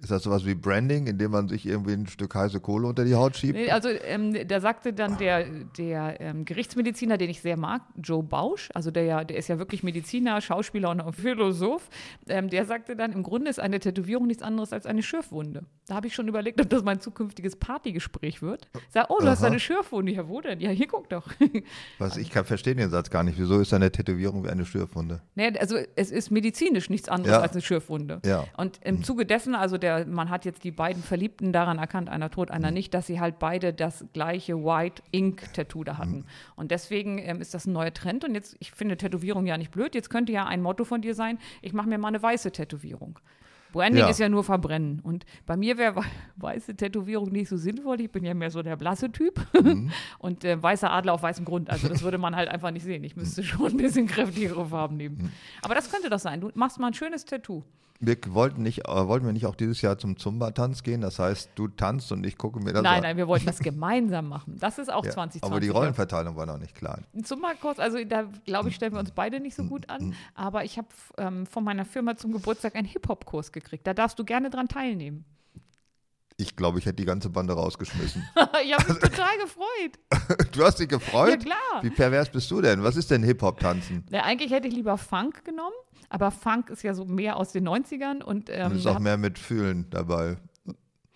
ist das sowas wie Branding, indem man sich irgendwie ein Stück heiße Kohle unter die Haut schiebt? Nee, also ähm, da sagte dann der, der ähm, Gerichtsmediziner, den ich sehr mag, Joe Bausch, also der, ja, der ist ja wirklich Mediziner, Schauspieler und Philosoph, ähm, der sagte dann, im Grunde ist eine Tätowierung nichts anderes als eine Schürfwunde. Da habe ich schon überlegt, ob das mein zukünftiges Partygespräch wird. Sag, oh, du Aha. hast eine Schürfwunde. Ja, wo denn? Ja, hier guck doch. Was, ich kann verstehen den Satz gar nicht. Wieso ist eine Tätowierung wie eine Schürfwunde? Nee, also es ist medizinisch nichts anderes ja. als eine Schürfwunde. Ja. Und im Zuge dessen, also der der, man hat jetzt die beiden Verliebten daran erkannt, einer tot, einer mhm. nicht, dass sie halt beide das gleiche White Ink Tattoo da hatten. Mhm. Und deswegen ähm, ist das ein neuer Trend. Und jetzt, ich finde Tätowierung ja nicht blöd. Jetzt könnte ja ein Motto von dir sein, ich mache mir mal eine weiße Tätowierung. Branding ja. ist ja nur verbrennen. Und bei mir wäre weiße Tätowierung nicht so sinnvoll. Ich bin ja mehr so der blasse Typ. Mhm. Und äh, weißer Adler auf weißem Grund. Also das würde man halt einfach nicht sehen. Ich müsste schon ein bisschen kräftigere Farben nehmen. Mhm. Aber das könnte das sein. Du machst mal ein schönes Tattoo. Wir wollten, nicht, äh, wollten wir nicht auch dieses Jahr zum Zumba-Tanz gehen? Das heißt, du tanzt und ich gucke mir das Nein, an. nein, wir wollten das gemeinsam machen. Das ist auch ja, 2020. Aber die Rollenverteilung war noch nicht klar. Zumba-Kurs, also da glaube ich, stellen wir uns beide nicht so gut an. Aber ich habe ähm, von meiner Firma zum Geburtstag einen Hip-Hop-Kurs gekriegt. Da darfst du gerne dran teilnehmen. Ich glaube, ich hätte die ganze Bande rausgeschmissen. ich habe mich total gefreut. du hast dich gefreut? Ja, klar. Wie pervers bist du denn? Was ist denn Hip-Hop-Tanzen? Ja, eigentlich hätte ich lieber Funk genommen, aber Funk ist ja so mehr aus den 90ern. Und, ähm, und ist auch mehr mit Fühlen dabei.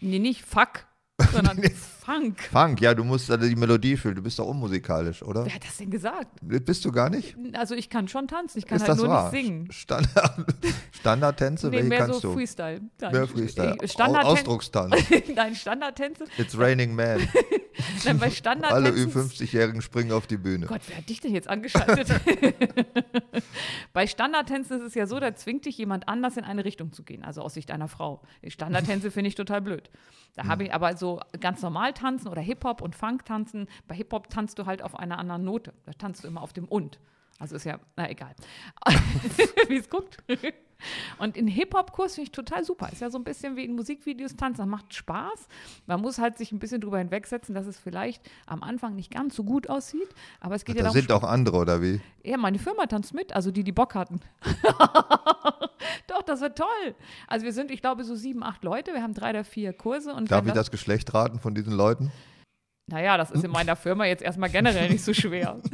Nee, nicht Fuck, sondern Funk. Funk, ja, du musst die Melodie fühlen. Du bist doch unmusikalisch, oder? Wer hat das denn gesagt? Bist du gar nicht? Also ich kann schon tanzen, ich kann Ist halt nur wahr? nicht singen. Standard, Standardtänze, nee, welche mehr kannst so du? Freestyle. Nein, mehr Freestyle. Standard Ausdruckstanz. Nein, Standardtänze. It's raining man. Nein, bei Standard Alle Ü50-Jährigen springen auf die Bühne. Gott, wer hat dich denn jetzt angeschaltet? bei Standardtänzen ist es ja so, da zwingt dich jemand anders in eine Richtung zu gehen, also aus Sicht einer Frau. Standardtänze finde ich total blöd. Da habe hm. ich aber so ganz normal tanzen oder Hip-Hop und Funk tanzen. Bei Hip-Hop tanzt du halt auf einer anderen Note. Da tanzt du immer auf dem Und. Also ist ja, na egal. Wie es guckt. Und in Hip-Hop-Kurs finde ich total super. Ist ja so ein bisschen wie in Musikvideos tanzen. Das macht Spaß. Man muss halt sich ein bisschen drüber hinwegsetzen, dass es vielleicht am Anfang nicht ganz so gut aussieht. Aber es geht ja Da sind auch andere, oder wie? Ja, meine Firma tanzt mit, also die, die Bock hatten. Doch, das wird toll. Also wir sind, ich glaube, so sieben, acht Leute. Wir haben drei oder vier Kurse. Und Darf ich das Geschlecht raten von diesen Leuten? Naja, das ist in meiner Firma jetzt erstmal generell nicht so schwer.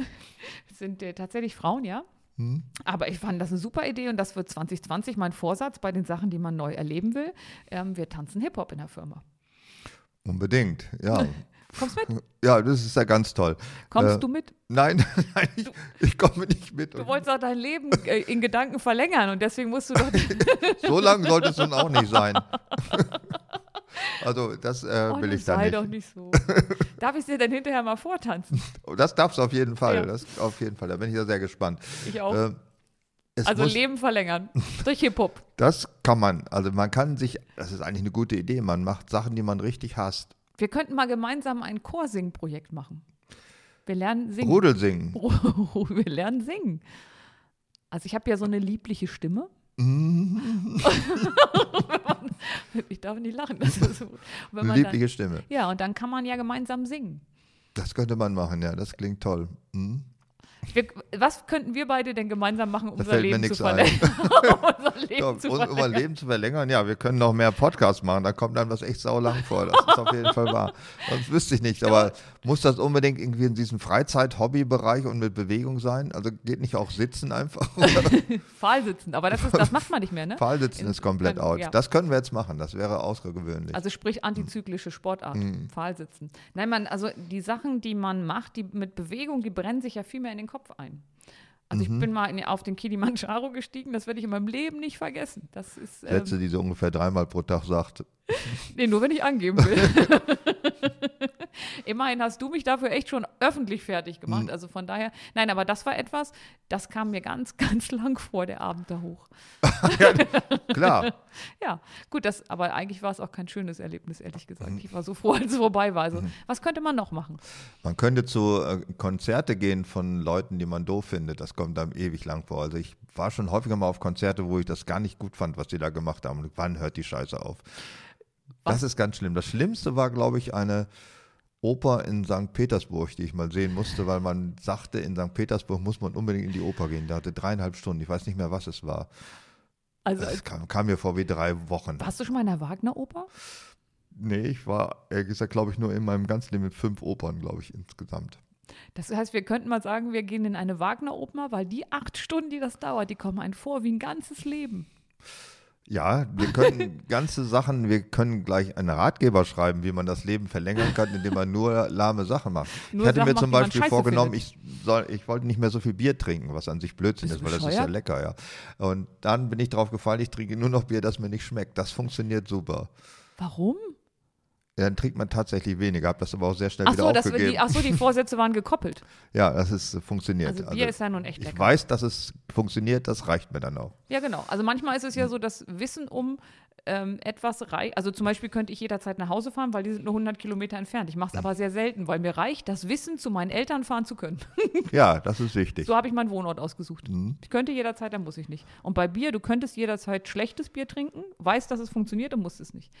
Es sind äh, tatsächlich Frauen, ja. Hm? Aber ich fand das eine super Idee und das wird 2020 mein Vorsatz bei den Sachen, die man neu erleben will. Ähm, wir tanzen Hip-Hop in der Firma. Unbedingt, ja. Kommst mit? Ja, das ist ja ganz toll. Kommst Äh, du mit? Nein, nein, ich, ich komme nicht mit. Du wolltest auch dein Leben äh, in Gedanken verlängern und deswegen musst du doch. So lang sollte es nun auch nicht sein. Also das äh, Oh, will ich dann nicht. doch nicht so. Darf ich dir denn hinterher mal vortanzen? Das darfst du auf jeden Fall. Ja. Das auf jeden Fall. Da bin ich ja sehr gespannt. Ich auch. Äh, es also muss, Leben verlängern. Durch Hip-Hop. das kann man. Also man kann sich, das ist eigentlich eine gute Idee. Man macht Sachen, die man richtig hasst. Wir könnten mal gemeinsam ein Chorsing-Projekt machen. Wir lernen singen. Rudel singen. Wir lernen singen. Also ich habe ja so eine liebliche Stimme. ich darf nicht lachen. Das ist so. Liebliche dann, Stimme. ja, und dann kann man ja gemeinsam singen. Das könnte man machen, ja. Das klingt toll. Mhm. Wir, was könnten wir beide denn gemeinsam machen, um unser Leben verlängern? unser Leben Ja, zu um unser verlängern. Leben zu verlängern, ja, wir können noch mehr Podcasts machen, da kommt dann was echt saulang vor. Das ist auf jeden Fall wahr. Sonst wüsste ich nicht. Aber muss das unbedingt irgendwie in diesem Freizeit-Hobby-Bereich und mit Bewegung sein? Also geht nicht auch Sitzen einfach? Pfahl sitzen, aber das, ist, das macht man nicht mehr, ne? Pfahlsitzen In- ist komplett kann- out. ja. Das können wir jetzt machen, das wäre außergewöhnlich. Also sprich antizyklische Sportart, Mhm. Pfahlsitzen. Nein, man, also die Sachen, die man macht, die mit Bewegung, die brennen sich ja viel mehr in den Kopf ein. Also Mhm. ich bin mal in, auf den Kilimanjaro gestiegen, das werde ich in meinem Leben nicht vergessen. Das ist ähm, Sätze, die sie ungefähr dreimal pro Tag sagt. nee, nur wenn ich angeben will. Immerhin hast du mich dafür echt schon öffentlich fertig gemacht. Mhm. Also von daher, nein, aber das war etwas, das kam mir ganz, ganz lang vor, der Abend da hoch. Klar, Ja, gut, das, aber eigentlich war es auch kein schönes Erlebnis, ehrlich Mhm. gesagt. Ich war so froh, als es vorbei war. Also, was könnte man noch machen? man könnte zu äh, Konzerte gehen von Leuten, die man doof findet. Das kommt einem ewig lang vor. Also ich war schon häufiger mal auf Konzerte, wo ich das gar nicht gut fand, was die da gemacht haben. Wann hört die Scheiße auf? Was? Das ist ganz schlimm. Das Schlimmste war, glaube ich, eine Oper in St. Petersburg, die ich mal sehen musste, weil man sagte, in St. Petersburg muss man unbedingt in die Oper gehen. Da hatte dreieinhalb Stunden. Ich weiß nicht mehr, was es war. Also, Das kam, kam mir vor wie drei Wochen. warst du schon mal in der Wagner-Oper? Nee, ich war, ehrlich gesagt, glaube ich, nur in meinem ganzen Leben mit fünf Opern, glaube ich, insgesamt. Das heißt, wir könnten mal sagen, wir gehen in eine Wagner-Oper, weil die acht Stunden, die das dauert, die kommen einem vor wie ein ganzes Leben. Ja, wir können ganze Sachen, wir können gleich einen Ratgeber schreiben, wie man das Leben verlängern kann, indem man nur lahme Sachen macht. Nur ich hatte Sachen mir zum Beispiel vorgenommen, ich, soll, ich wollte nicht mehr so viel Bier trinken, was an sich Blödsinn ist, du weil das ist ja bescheuert? lecker, ja. Und dann bin ich drauf gefallen, ich trinke nur noch Bier, das mir nicht schmeckt. Das funktioniert super. Warum? Ja, dann trinkt man tatsächlich weniger, habe das aber auch sehr schnell Ach wieder so, das, aufgegeben. die, ach so, die Vorsätze waren gekoppelt. ja, das ist äh, funktioniert. Also Bier ist ja nun echt ich lecker. weiß, dass es funktioniert, das reicht mir dann auch. Ja, genau. Also manchmal ist es ja so, das Wissen um ähm, etwas reicht. Also zum Beispiel könnte ich jederzeit nach Hause fahren, weil die sind nur 100 Kilometer entfernt. Ich mache es aber sehr selten, weil mir reicht, das Wissen zu meinen Eltern fahren zu können. Ja, das ist wichtig. So habe ich meinen Wohnort ausgesucht. Mhm. Ich könnte jederzeit, dann muss ich nicht. Und bei Bier, du könntest jederzeit schlechtes Bier trinken, weißt, dass es funktioniert und musst es nicht.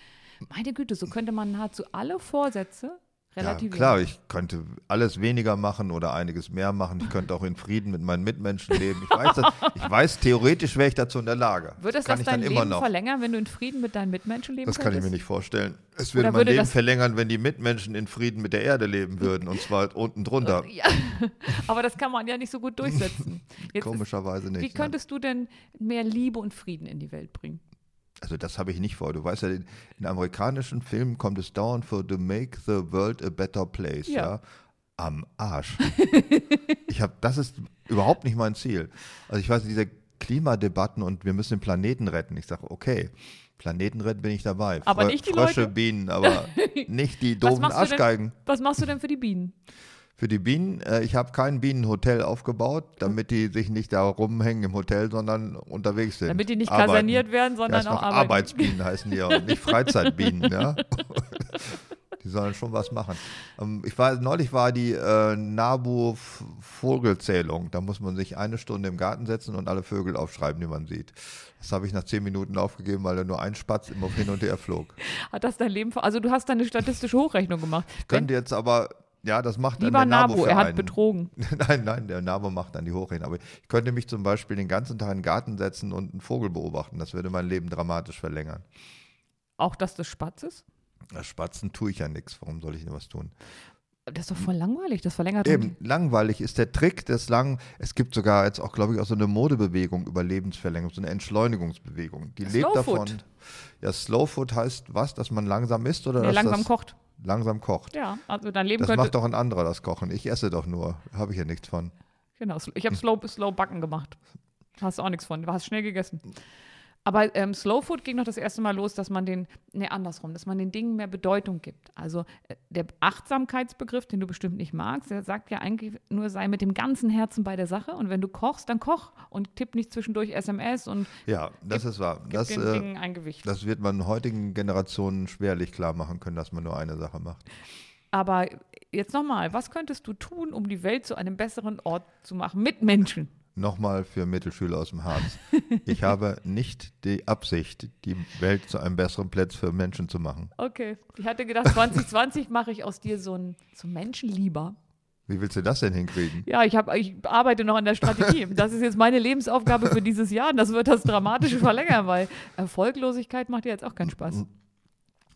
Meine Güte, so könnte man nahezu alle Vorsätze Ja, relativieren. klar, ich könnte alles weniger machen oder einiges mehr machen. Ich könnte auch in Frieden mit meinen Mitmenschen leben. Ich weiß, das, ich weiß theoretisch wäre ich dazu in der Lage. Würde das, das ich dein dann Leben immer noch. verlängern, wenn du in Frieden mit deinen Mitmenschen leben Das kann ich könntest? mir nicht vorstellen. Es würde Oder mein würde Leben verlängern, wenn die Mitmenschen in Frieden mit der Erde leben würden. Und zwar unten drunter. Ja, aber das kann man ja nicht so gut durchsetzen. Jetzt Komischerweise nicht. wie nein. könntest du denn mehr Liebe und Frieden in die Welt bringen? Also das habe ich nicht vor. Du weißt ja, in, in amerikanischen Filmen kommt es dauernd vor, to make the world a better place. Ja. Ja. Am Arsch. ich habe, das ist überhaupt nicht mein Ziel. Also ich weiß, diese Klimadebatten und wir müssen den Planeten retten. Ich sage, okay, Planeten retten bin ich dabei. Aber Frö- nicht die Frösche, Leute. Bienen, aber nicht die Was doofen machst du denn-. Was machst du denn für die Bienen? Für die Bienen, äh, ich habe kein Bienenhotel aufgebaut, damit die sich nicht da rumhängen im Hotel, sondern unterwegs sind. Damit die nicht Arbeiten. kaserniert werden, sondern auch arbeiten. Arbeitsbienen heißen die auch, nicht Freizeitbienen, ja. Die sollen schon was machen. Ähm, ich war, neulich war die äh, Nabu-Vogelzählung. Da muss man sich eine Stunde im Garten setzen und alle Vögel aufschreiben, die man sieht. Das habe ich nach zehn Minuten aufgegeben, weil da nur ein Spatz immer hin und her flog. Hat das dein Leben, ver- also du hast deine statistische Hochrechnung gemacht. Könnte jetzt aber, ja, das macht dann Lieber der Nabu, Nabo für er hat einen. betrogen. Nein, nein, der Nabo macht dann die Hochrechnung. Aber ich könnte mich zum Beispiel den ganzen Tag in den Garten setzen und einen Vogel beobachten. Das würde mein Leben dramatisch verlängern. Auch das des Spatzes? Na, Spatzen tue ich ja nichts. Warum soll ich denn was tun? Das ist doch voll langweilig, das verlängert Eben, langweilig ist der Trick des lang. Es gibt sogar jetzt auch, glaube ich, auch so eine Modebewegung über Lebensverlängerung, so eine Entschleunigungsbewegung. Die lebt Slow davon. Food. Ja, Slow Food heißt was, dass man langsam isst oder Nee, dass langsam das kocht. Langsam kocht. Ja, also dein Leben Das könnte. macht doch ein anderer, das Kochen. Ich esse doch nur. Habe ich ja nichts von. Genau, ich habe Slow, Slow Backen gemacht. Hast du auch nichts von. Du hast schnell gegessen. Aber ähm, Slow Food ging noch das erste Mal los, dass man den, ne, andersrum, dass man den Dingen mehr Bedeutung gibt. Also äh, der Achtsamkeitsbegriff, den du bestimmt nicht magst, der sagt ja eigentlich nur, sei mit dem ganzen Herzen bei der Sache und wenn du kochst, dann koch und tipp nicht zwischendurch SMS und Ja, das Gib- ist wahr. Das, den äh, Dingen ein Gewicht. das wird man heutigen Generationen schwerlich klar machen können, dass man nur eine Sache macht. Aber jetzt nochmal, was könntest du tun, um die Welt zu einem besseren Ort zu machen mit Menschen? Nochmal für Mittelschüler aus dem Harz. Ich habe nicht die Absicht, die Welt zu einem besseren Platz für Menschen zu machen. Okay, ich hatte gedacht, 2020 mache ich aus dir so ein so Menschenlieber. Wie willst du das denn hinkriegen? Ja, ich, hab, ich arbeite noch an der Strategie. Das ist jetzt meine Lebensaufgabe für dieses Jahr und das wird das Dramatische verlängern, weil Erfolglosigkeit macht dir jetzt auch keinen Spaß.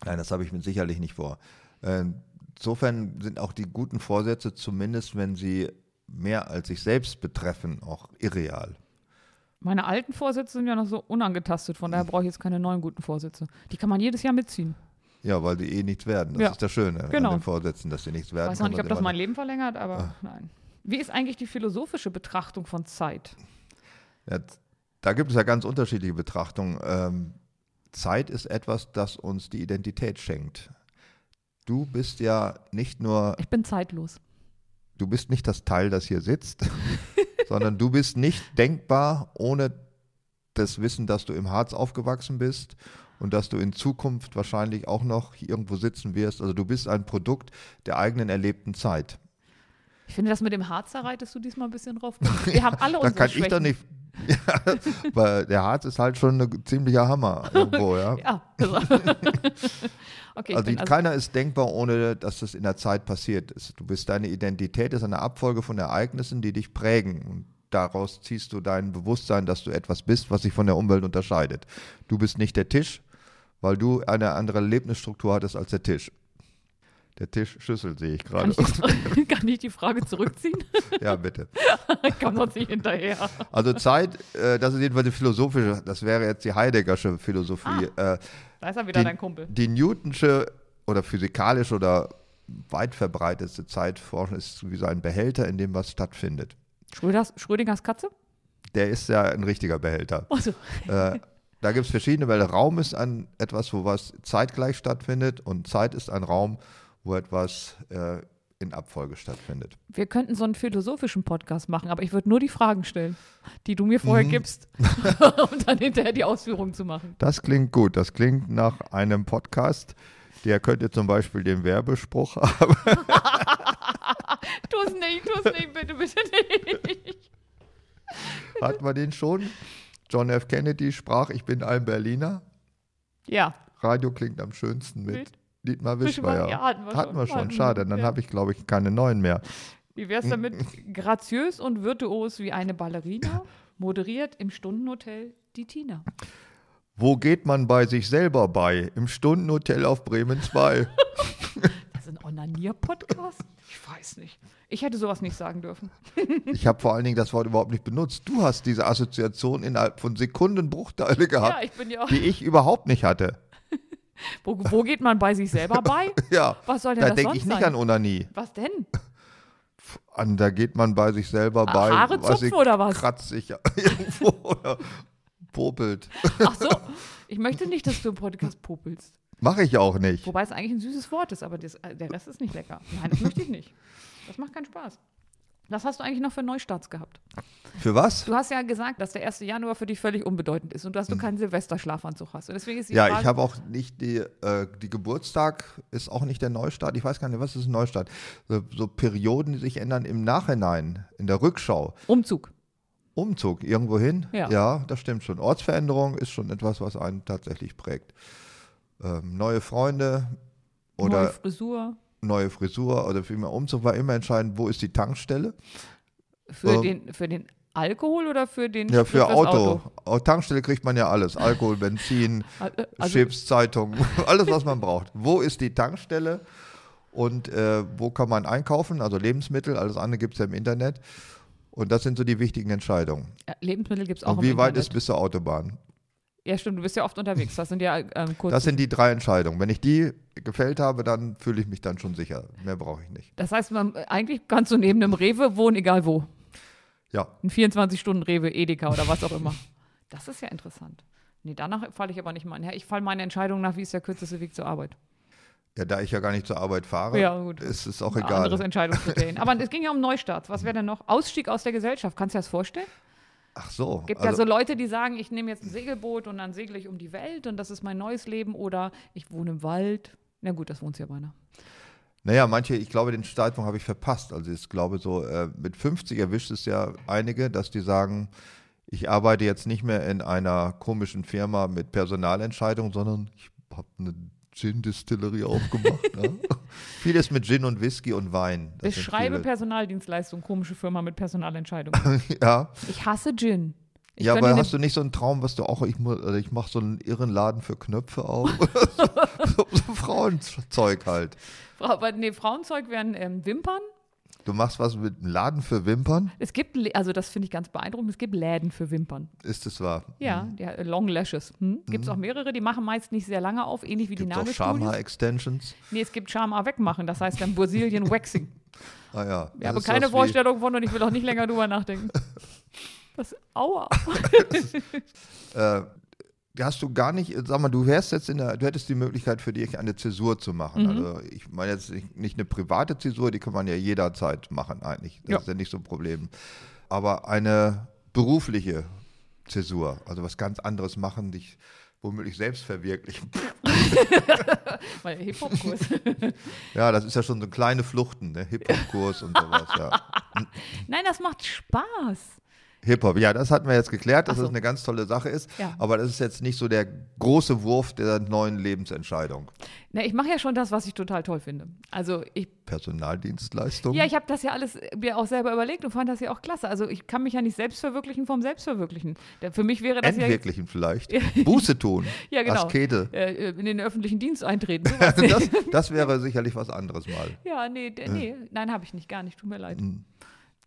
Nein, das habe ich mit sicherlich nicht vor. Äh, Insofern sind auch die guten Vorsätze, zumindest wenn sie mehr als sich selbst betreffen, auch irreal. Meine alten Vorsätze sind ja noch so unangetastet, von daher brauche ich jetzt keine neuen guten Vorsätze. Die kann man jedes Jahr mitziehen. Ja, weil die eh nichts werden. Das Ja. ist das Schöne Genau. an den Vorsätzen, dass sie nichts Ich werden. weiß noch nicht, ob das mein Leben verlängert, aber nein. Wie ist eigentlich die philosophische Betrachtung von Zeit? Ja, da gibt es ja ganz unterschiedliche Betrachtungen. Ähm, Zeit ist etwas, das uns die Identität schenkt. Du bist ja nicht nur, Ich bin zeitlos. Du bist nicht das Teil, das hier sitzt, sondern du bist nicht denkbar ohne das Wissen, dass du im Harz aufgewachsen bist und dass du in Zukunft wahrscheinlich auch noch hier irgendwo sitzen wirst. Also du bist ein Produkt der eigenen erlebten Zeit. Ich finde, das mit dem Harz, da reitest du diesmal ein bisschen drauf. Wir haben alle Da unsere kann Schwächen. ich doch nicht. Ja, weil der Harz ist halt schon ein ziemlicher Hammer irgendwo, ja. Ja. Also. okay, Also, die- keiner ist denkbar, ohne dass das in der Zeit passiert ist. Du bist deine Identität ist eine Abfolge von Ereignissen, die dich prägen. Und daraus ziehst du dein Bewusstsein, dass du etwas bist, was sich von der Umwelt unterscheidet. Du bist nicht der Tisch, weil du eine andere Erlebnisstruktur hattest als der Tisch. Der Tisch Schüssel sehe ich kann, gerade. die, kann ich die Frage zurückziehen? ja, bitte. Ich komme sonst nicht hinterher. Also Zeit, äh, das ist jedenfalls die philosophische, das wäre jetzt die Heideggersche Philosophie. Äh, Da ist er wieder die, dein Kumpel. Die Newtonsche oder physikalische oder weit verbreitetste Zeitforschung ist wie so ein Behälter, in dem was stattfindet. Schröders, Schrödingers Katze? Der ist ja ein richtiger Behälter. Also, äh, da gibt es verschiedene, weil Raum ist ein, etwas, wo was zeitgleich stattfindet und Zeit ist ein Raum, wo etwas äh, in Abfolge stattfindet. wir könnten so einen philosophischen Podcast machen, aber ich würde nur die Fragen stellen, die du mir vorher Mhm. gibst, um dann hinterher die Ausführungen zu machen. Das klingt gut. Das klingt nach einem Podcast. Der könnte zum Beispiel den Werbespruch haben. Tu es nicht, tu es nicht, bitte, bitte nicht. Hat man den schon? John F. Kennedy sprach, ich bin ein Berliner. Ja, Radio klingt am schönsten mit Mit Dietmar Wischmeier. Ja, hatten wir schon. wir schon. Hatten Schade, dann ja. habe ich, glaube ich, keine neuen mehr. wie wär's damit? Graziös und virtuos wie eine Ballerina, moderiert im Stundenhotel die Tina. Wo geht man bei sich selber bei? Im Stundenhotel auf Bremen 2. Das ist ein Onanier-Podcast? Ich weiß nicht. Ich hätte sowas nicht sagen dürfen. ich habe vor allen Dingen das Wort überhaupt nicht benutzt. Du hast diese Assoziation innerhalb von Sekundenbruchteile Ja, gehabt, ich bin ja die ich überhaupt nicht hatte. Wo, wo geht man bei sich selber bei? Ja, Was soll denn da das denke ich nicht sein? an Onanie. Was denn? An, da geht man bei sich selber bei. Ah, Haare weiß zupfen oder was? Kratzt sich irgendwo oder popelt. Ach so, ich möchte nicht, dass du im Podcast popelst. Mache ich auch nicht. Wobei es eigentlich ein süßes Wort ist, aber das, äh, der Rest ist nicht lecker. Nein, das möchte ich nicht. Das macht keinen Spaß. Was hast du eigentlich noch für Neustarts gehabt? Für was? Du hast ja gesagt, dass der 1. Januar für dich völlig unbedeutend ist und dass du keinen Silvesterschlafanzug hast. Und deswegen ist die Ja, Frage, ich habe auch nicht die, äh, die Geburtstag ist auch nicht der Neustart. Ich weiß gar nicht, was ist ein Neustart? So, so Perioden, die sich ändern im Nachhinein, in der Rückschau. Umzug. Umzug irgendwo hin? Ja. das stimmt schon. Ortsveränderung ist schon etwas, was einen tatsächlich prägt. Ähm, neue Freunde oder Neue Frisur. Neue Frisur oder vielmehr Umzug war immer entscheidend, wo ist die Tankstelle? Für, Ähm, den, für den Alkohol oder für den Ja, für Auto. Au- Tankstelle kriegt man ja alles. Alkohol, Benzin, Also, also, Chips, Zeitung, alles, was man braucht. Wo ist die Tankstelle und äh, wo kann man einkaufen? Also Lebensmittel, alles andere gibt es ja im Internet. Und das sind so die wichtigen Entscheidungen. ja, Lebensmittel gibt es auch Und wie weit Internet. ist bis zur Autobahn? Ja, stimmt, du bist ja oft unterwegs. Das sind ja ähm, kurz. Das sind die drei Entscheidungen. Wenn ich die gefällt habe, dann fühle ich mich dann schon sicher. Mehr brauche ich nicht. Das heißt, man, eigentlich kannst du neben einem Rewe wohnen, egal wo. Ja, Ein 24-Stunden-Rewe, Edeka oder was auch immer. Das ist ja interessant. Nee, danach falle ich aber nicht mal. Ja, ich falle meine Entscheidung nach, wie ist der kürzeste Weg zur Arbeit. ja, da ich ja gar nicht zur Arbeit fahre, Ja, ist es auch Ein anderes egal. Entscheidungskriterien. Aber es ging ja um Neustarts. Was wäre denn noch? Ausstieg aus der Gesellschaft. Kannst du dir das vorstellen? Ach so. gibt also, ja so Leute, die sagen, ich nehme jetzt ein Segelboot und dann segle ich um die Welt und das ist mein neues Leben oder ich wohne im Wald. Na gut, das wohnt ja beinahe. Naja, manche, ich glaube, den Zeitpunkt habe ich verpasst. Also ich glaube so, äh, mit 50 erwischt es ja einige, dass die sagen, ich arbeite jetzt nicht mehr in einer komischen Firma mit Personalentscheidungen, sondern ich habe eine Gin-Distillerie aufgemacht. ne? Vieles mit Gin und Whisky und Wein. Das Beschreibe viele. Personaldienstleistung, komische Firma mit Personalentscheidung. Ja, Ich hasse Gin. Ich ja aber hast du nicht so einen Traum, was du auch, ich, oder ich mache so einen irren Laden für Knöpfe auf? so, so Frauenzeug halt. Frau- aber nee, Frauenzeug wären ähm, Wimpern. Du machst was mit einem Laden für Wimpern? Es gibt, also das finde ich ganz beeindruckend, es gibt Läden für Wimpern. Ist es wahr? Ja, die, äh, Long Lashes. Hm? Gibt es auch mehrere, die machen meist nicht sehr lange auf, ähnlich wie die Gibt auch Nagelstudios. Schamhaar-Extensions? Nee, es gibt Charme wegmachen, das heißt dann Brazilian Waxing. Ah ja. Ich das habe ist keine Vorstellung von und ich will auch nicht länger drüber nachdenken. Das, aua. Äh, hast du gar nicht, sag mal, du wärst jetzt in der, du hättest die Möglichkeit für dich eine Zäsur zu machen. Mhm. Also ich meine jetzt nicht, nicht eine private Zäsur, die kann man ja jederzeit machen eigentlich. Das Ja. ist ja nicht so ein Problem. Aber eine berufliche Zäsur, also was ganz anderes machen, dich womöglich selbst verwirklichen. Weil Hip-Hop-Kurs. Ja, das ist ja schon so kleine Fluchten, ne? Hip-Hop-Kurs und sowas, ja. Nein, das macht Spaß. Hip-Hop, ja, das hatten wir jetzt geklärt, dass so. das eine ganz tolle Sache ist. Ja. Aber das ist jetzt nicht so der große Wurf der neuen Lebensentscheidung. Na, ich mache ja schon das, was ich total toll finde. Also ich, Personaldienstleistung. ja, ich habe das ja alles mir auch selber überlegt und fand das ja auch klasse. Also ich kann mich ja nicht selbst verwirklichen vom Selbstverwirklichen. Für mich wäre das ja, Entwirklichen vielleicht. Buße tun. ja genau, Askete. äh, in den öffentlichen Dienst eintreten. Das, das wäre sicherlich was anderes mal. ja, nee, nee, nein, habe ich nicht, gar nicht. Tut mir leid.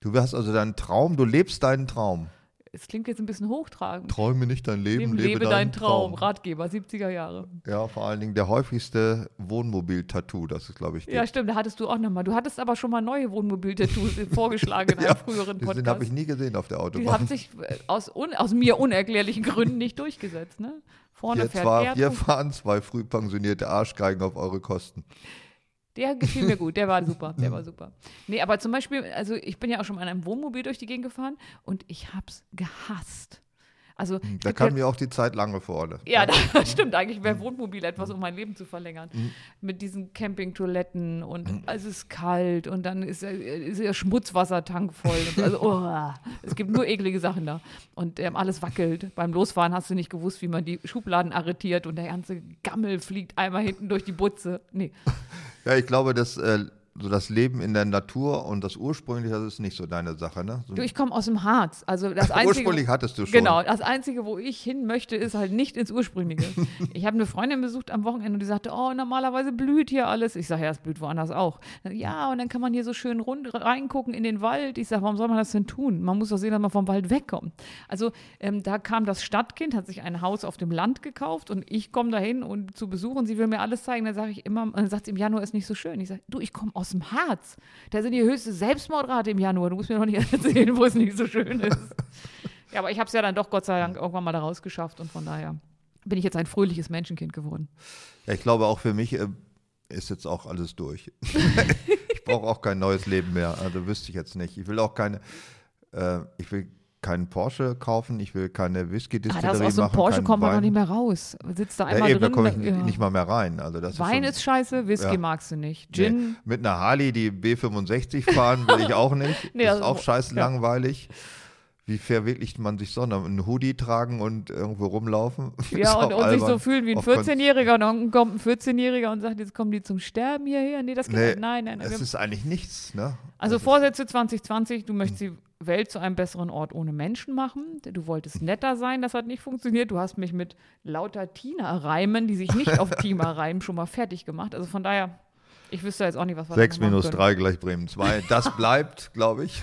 Du hast also deinen Traum, du lebst deinen Traum. Es klingt jetzt ein bisschen hochtragend. Träume nicht dein Leben, Lebe, lebe deinen Traum. Ratgeber, 70er Jahre. Ja, vor allen Dingen der häufigste Wohnmobil-Tattoo, das ist, glaube ich, gibt. Ja, stimmt, da hattest du auch nochmal. Du hattest aber schon mal neue Wohnmobil-Tattoos vorgeschlagen in einem Ja, früheren Den Podcast. habe ich nie gesehen auf der Die Autobahn. haben sich äh, aus, aus mir unerklärlichen Gründen nicht durchgesetzt. Ne? Vorne Hier, fährt hier rum. fahren zwei früh pensionierte Arschgeigen auf eure Kosten. Der gefiel mir gut, der war super, der war super. Nee, aber zum Beispiel, also ich bin ja auch schon mal in einem Wohnmobil durch die Gegend gefahren und ich hab's gehasst. Also, es Da kam mir auch die Zeit lange vorne. ja, das stimmt. Eigentlich wäre Wohnmobil etwas, um mein Leben zu verlängern. Mit diesen Campingtoiletten und es ist kalt und dann ist, der- ist der Schmutzwassertank voll. Also, oh, es gibt nur eklige Sachen da. Und ähm, alles wackelt. Beim Losfahren hast du nicht gewusst, wie man die Schubladen arretiert und der ganze Gammel fliegt einmal hinten durch die Butze. Nee. Ja, ich glaube, dass äh, so das Leben in der Natur und das ursprüngliche, das ist nicht so deine Sache, ne? So, Du, ich komme aus dem Harz. Also das Einzige, ursprünglich hattest du schon. Genau, das Einzige, wo ich hin möchte, ist halt nicht ins Ursprüngliche. ich habe eine Freundin besucht am Wochenende und die sagte, oh, normalerweise blüht hier alles. Ich sage, ja, es blüht woanders auch. Ja, und dann kann man hier so schön rund reingucken in den Wald. Ich sage, warum soll man das denn tun? Man muss doch sehen, dass man vom Wald wegkommt. Also ähm, da kam das Stadtkind, hat sich ein Haus auf dem Land gekauft und ich komme dahin und zu Besuch und sie will mir alles zeigen. Dann sage ich immer, dann sagt sie, im Januar ist nicht so schön. Ich sage, du, ich komme aus dem Harz. Da sind die höchste Selbstmordrate im Januar. Du musst mir doch nicht erzählen, wo es nicht so schön ist. Ja, aber ich habe es ja dann doch Gott sei Dank irgendwann mal da rausgeschafft und von daher bin ich jetzt ein fröhliches Menschenkind geworden. Ja, ich glaube auch für mich äh, ist jetzt auch alles durch. ich brauche auch kein neues Leben mehr. Also wüsste ich jetzt nicht. Ich will auch keine, äh, ich will keinen Porsche kaufen, ich will keine Ah, das Whisky-Distillerie aus so machen. Porsche kommt man Wein. noch nicht mehr raus. Sitzt da Ja, einmal eben, da drin. komme ich ja. nicht mal mehr rein. Also das Wein ist, ist scheiße, Whisky Ja. magst du nicht. schon, Gin, nee, mit einer Harley, die B65 fahren, will ich auch nicht. Nee, das also- ist auch scheiße ja. langweilig. Wie verwirklicht man sich sonst? Einen Hoodie tragen und irgendwo rumlaufen? Ja, und, und sich so fühlen wie ein Auf Kon- 14-Jähriger und dann kommt ein 14-Jähriger und sagt, jetzt kommen die zum Sterben hierher. Nee, das geht Nee, nicht. Nein, nein. Es Wir- ist eigentlich nichts, ne? Also Das Vorsätze 2020, du möchtest die Welt zu einem besseren Ort ohne Menschen machen. Du wolltest netter sein, das hat nicht funktioniert. Du hast mich mit lauter Tina-Reimen, die sich nicht auf Tima reimen, schon mal fertig gemacht. Also von daher, ich wüsste jetzt auch nicht, was wir 6 da noch machen minus können. 3 gleich Bremen 2. Das bleibt, glaube ich.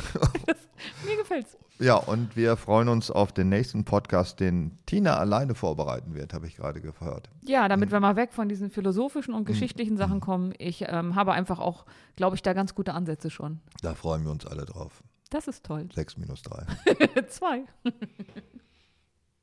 Mir gefällt's. Ja, und wir freuen uns auf den nächsten Podcast, den Tina alleine vorbereiten wird, habe ich gerade gehört. Ja, Mhm. damit wir mal weg von diesen philosophischen und geschichtlichen Sachen kommen. Ich ähm, habe einfach auch, glaube ich, da ganz gute Ansätze schon. Da freuen wir uns alle drauf. Das ist toll. 6 minus 3. Zwei.